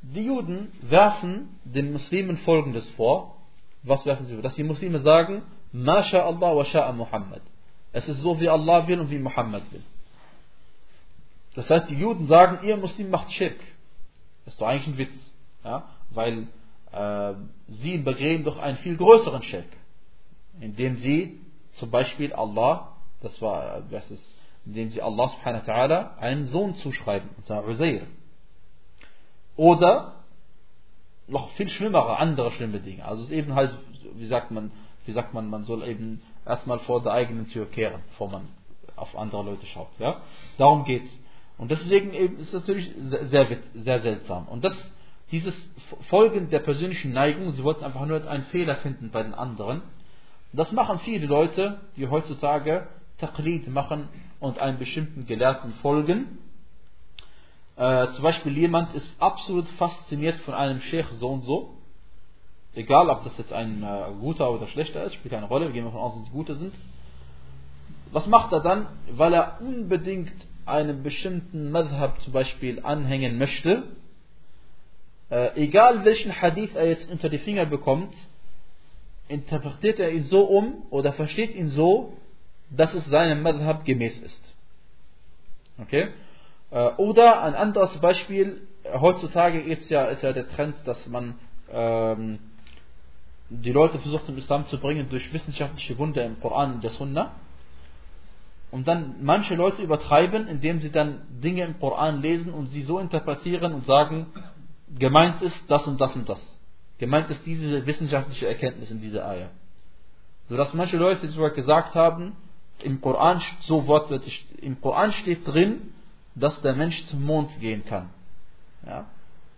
Die Juden werfen den Muslimen folgendes vor. Was werfen sie vor? Dass die Muslime sagen, Masha Allah wa sha'a Muhammad. Es ist so, wie Allah will und wie Muhammad will. Das heißt, die Juden sagen, ihr Muslim macht Schirk. Das ist doch eigentlich ein Witz. Ja? Weil äh, sie begräben doch einen viel größeren Schirk. Indem sie zum Beispiel Allah, das war, das ist, indem sie Allah subhanahu wa ta'ala einen Sohn zuschreiben, und zwar Uzair. Oder noch viel schlimmere, andere schlimme Dinge. Also es ist eben halt, wie sagt man, wie sagt man, man soll eben erstmal vor der eigenen Tür kehren, bevor man auf andere Leute schaut. Ja? Darum geht's. Und deswegen eben ist es natürlich sehr, sehr, sehr seltsam. Und das, dieses Folgen der persönlichen Neigung, sie wollten einfach nur einen Fehler finden bei den anderen. Das machen viele Leute, die heutzutage Taqlid machen und einem bestimmten Gelehrten folgen äh, zum Beispiel jemand ist absolut fasziniert von einem Sheikh so und so. Egal, ob das jetzt ein äh, guter oder schlechter ist, spielt keine Rolle. Wir gehen davon aus, dass sie gute sind. Was macht er dann? Weil er unbedingt einem bestimmten Madhab zum Beispiel anhängen möchte. Äh, egal welchen Hadith er jetzt unter die Finger bekommt, interpretiert er ihn so um oder versteht ihn so, dass es seinem Madhab gemäß ist. Okay? Äh, oder ein anderes Beispiel, heutzutage ist ja, ist ja der Trend, dass man ähm, die Leute versucht zum Islam zu bringen durch wissenschaftliche Wunder im Koran und der Sunna. Und dann manche Leute übertreiben, indem sie dann Dinge im Koran lesen und sie so interpretieren und sagen, gemeint ist das und das und das. Gemeint ist diese wissenschaftliche Erkenntnis in dieser Eier. Sodass manche Leute sogar gesagt haben, im Koran, so wortwörtlich, im Koran steht drin, dass der Mensch zum Mond gehen kann. Ja?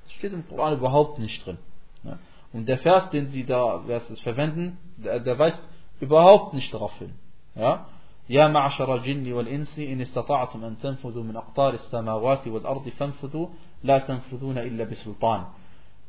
Das steht im Koran überhaupt nicht drin. Ja? Und der Vers, den sie da es verwenden, der, der weist überhaupt nicht darauf hin. Ja? يا معشر الجن والإنس إن استطعتم أن تنفذوا من أقطار السماوات والأرض فانفذوا لا تنفذون إلا بسلطان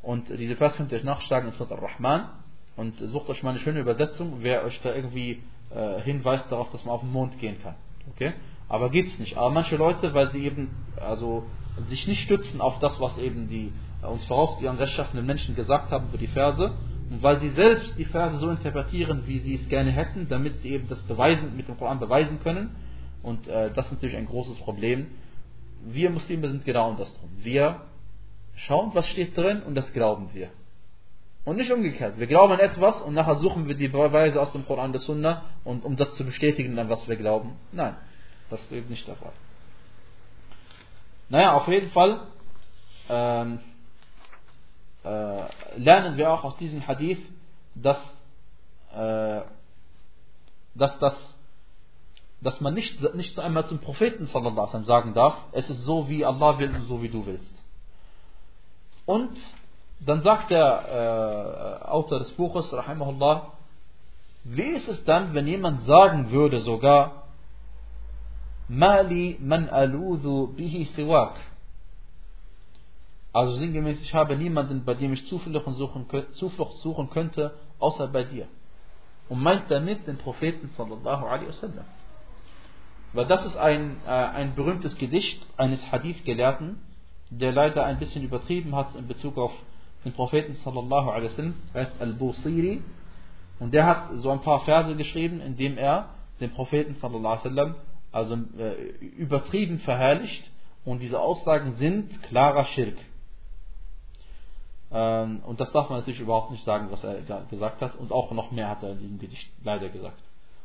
Und diese Vers könnt ihr euch nachschlagen in Surat al-Rahman und sucht euch mal eine schöne Übersetzung, wer euch da irgendwie äh, hinweist darauf, dass man auf den Mond gehen kann. Okay? Aber es nicht. Aber manche Leute, weil sie eben also sich nicht stützen auf das, was eben die äh, uns vorausgehenden rechtschaffenden Menschen gesagt haben über die Verse, und weil sie selbst die Verse so interpretieren, wie sie es gerne hätten, damit sie eben das beweisen, mit dem Koran beweisen können. Und äh, das ist natürlich ein großes Problem. Wir Muslime sind genau andersrum. Wir schauen, was steht drin und das glauben wir. Und nicht umgekehrt. Wir glauben an etwas und nachher suchen wir die Beweise aus dem Koran der Sunna, und, um das zu bestätigen, an was wir glauben. Nein. Das ist eben nicht der Fall. Naja, auf jeden Fall ähm, äh, lernen wir auch aus diesem Hadith, dass, äh, dass, das, dass man nicht, nicht einmal zum Propheten sallallahu sagen darf, es ist so wie Allah will und so wie du willst. Und dann sagt der äh, Autor des Buches, rahimahullah, wie ist es dann, wenn jemand sagen würde sogar, Mali man aludhu bihi siwak. Also sinngemäß, ich habe niemanden, bei dem ich Zuflucht suchen, Zuflucht suchen könnte, außer bei dir. Und meint damit den Propheten sallallahu alaihi wasallam. Weil das ist ein, äh, ein berühmtes Gedicht eines Hadith-Gelehrten, der leider ein bisschen übertrieben hat in Bezug auf den Propheten sallallahu alaihi wasallam, heißt Al-Busiri, und der hat so ein paar Verse geschrieben, in dem er den Propheten sallallahu alaihi wasallam also äh, übertrieben verherrlicht und diese Aussagen sind klarer Schirk. Ähm, und das darf man natürlich überhaupt nicht sagen, was er gesagt hat. Und auch noch mehr hat er in diesem Gedicht leider gesagt.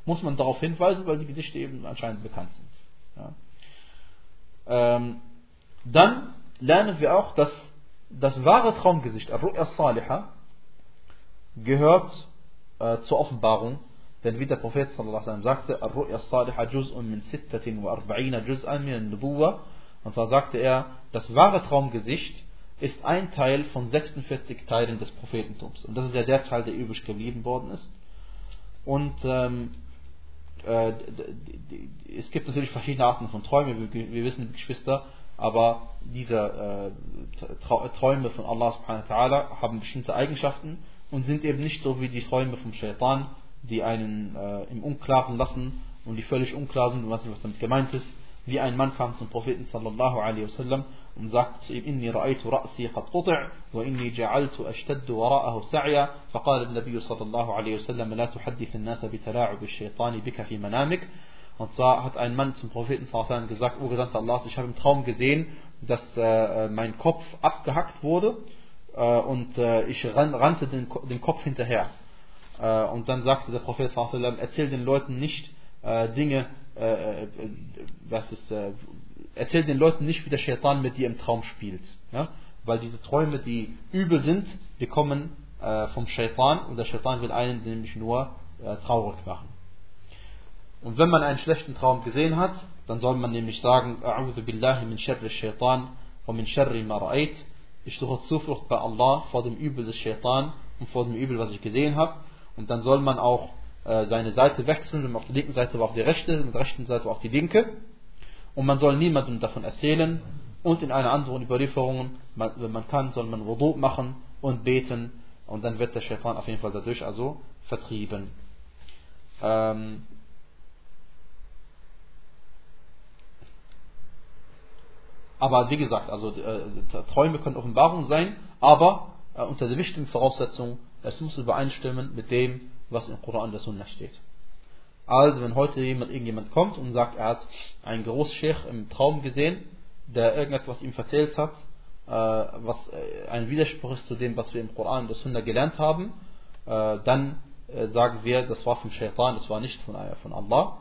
Muss man darauf hinweisen, weil die Gedichte eben anscheinend bekannt sind. Ja. Ähm, dann lernen wir auch, dass das wahre Traumgesicht, Ar-Ru'ya Saliha, gehört äh, zur Offenbarung. Denn wie der Prophet sagte, Ar-Ru'ya Saliha juz'un min 46 juz'an min al-Nubuwa. Und zwar sagte er, das wahre Traumgesicht ist ein Teil von 46 Teilen des Prophetentums. Und das ist ja der Teil, der übrig geblieben worden ist. Und ähm, äh, es gibt natürlich verschiedene Arten von Träumen, wir, wir wissen, Geschwister, aber diese äh, Träume von Allah subhanahu wa ta'ala haben bestimmte Eigenschaften und sind eben nicht so wie die Träume vom Shaitan, die einen äh, im Unklaren lassen und die völlig unklar sind und was damit gemeint ist. Wie ein Mann kam zum Propheten sallallahu alaihi wasallam und sagte zu ihm, Inni ra'aytu ra'si qad quti' wa inni ja'altu ashtaddu wara'ahu sa'ya. فقال النبي صلى الله عليه وسلم لا تحدث الناس بتلاعب الشيطان بك في منامك. und zwar hat ein Mann zum Propheten sallallahu gesagt, O Gesandter Allah, ich habe im Traum gesehen, dass äh, mein Kopf abgehackt wurde äh, und äh, ich ran, rannte den, den Kopf hinterher. Äh, und dann sagte der Prophet sallallahu erzähl den Leuten nicht äh, Dinge, äh, was ist, erzähl den Leuten nicht, wie der Shaitan mit dir im Traum spielt. Ja? Weil diese Träume, die übel sind, die kommen vom Shaitan und der Shaitan will einen nämlich nur traurig machen. Und wenn man einen schlechten Traum gesehen hat, dann soll man nämlich sagen. Ich suche Zuflucht bei Allah vor dem Übel des Shaitan und vor dem Übel, was ich gesehen habe. Und dann soll man auch äh, seine Seite wechseln, wenn auf der linken Seite war auf die rechte, mit der rechten Seite war auf die linke und man soll niemandem davon erzählen. Und in einer anderen Überlieferung, wenn man kann, soll man Wudu machen und beten und dann wird der Shaitan auf jeden Fall dadurch also vertrieben. Ähm aber wie gesagt, also äh, Träume können Offenbarung sein, aber äh, unter der wichtigen Voraussetzung, es muss übereinstimmen mit dem, was im Koran der Sunna steht. Also wenn heute jemand, irgendjemand kommt und sagt, er hat einen Großscheich im Traum gesehen, der irgendetwas ihm erzählt hat, äh, was äh, ein Widerspruch ist zu dem, was wir im Koran und der Sunna gelernt haben, äh, dann sagen wir, das war vom Shaitan, das war nicht von, von Allah.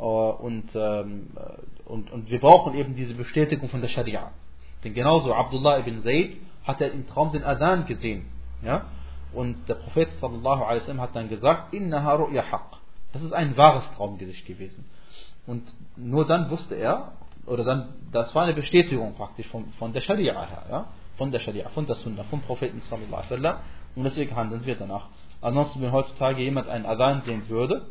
Und, ähm, und, und wir brauchen eben diese Bestätigung von der Scharia. Denn genauso Abdullah ibn Zayd hat er im Traum den Adhan gesehen. Ja? Und der Prophet sallallahu alaihi hat dann gesagt, innaha ru'ya haqq. Das ist ein wahres Traumgesicht gewesen. Und nur dann wusste er, oder dann, das war eine Bestätigung praktisch von, von der Scharia her, ja? von der Scharia, von der Sunna, vom Propheten sallallahu alaihi. Und deswegen handeln wir danach. Ansonsten, wenn heutzutage jemand einen Adhan sehen würde,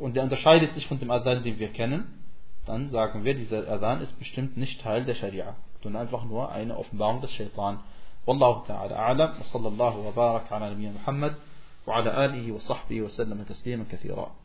und der unterscheidet sich von dem Adhan, den wir kennen, dann sagen wir, dieser Adhan ist bestimmt nicht Teil der Scharia, sondern einfach nur eine Offenbarung des Shaitan. والله تعالى أعلم وصلى الله وبارك على نبينا محمد وعلى آله وصحبه وسلم تسليما كثيرا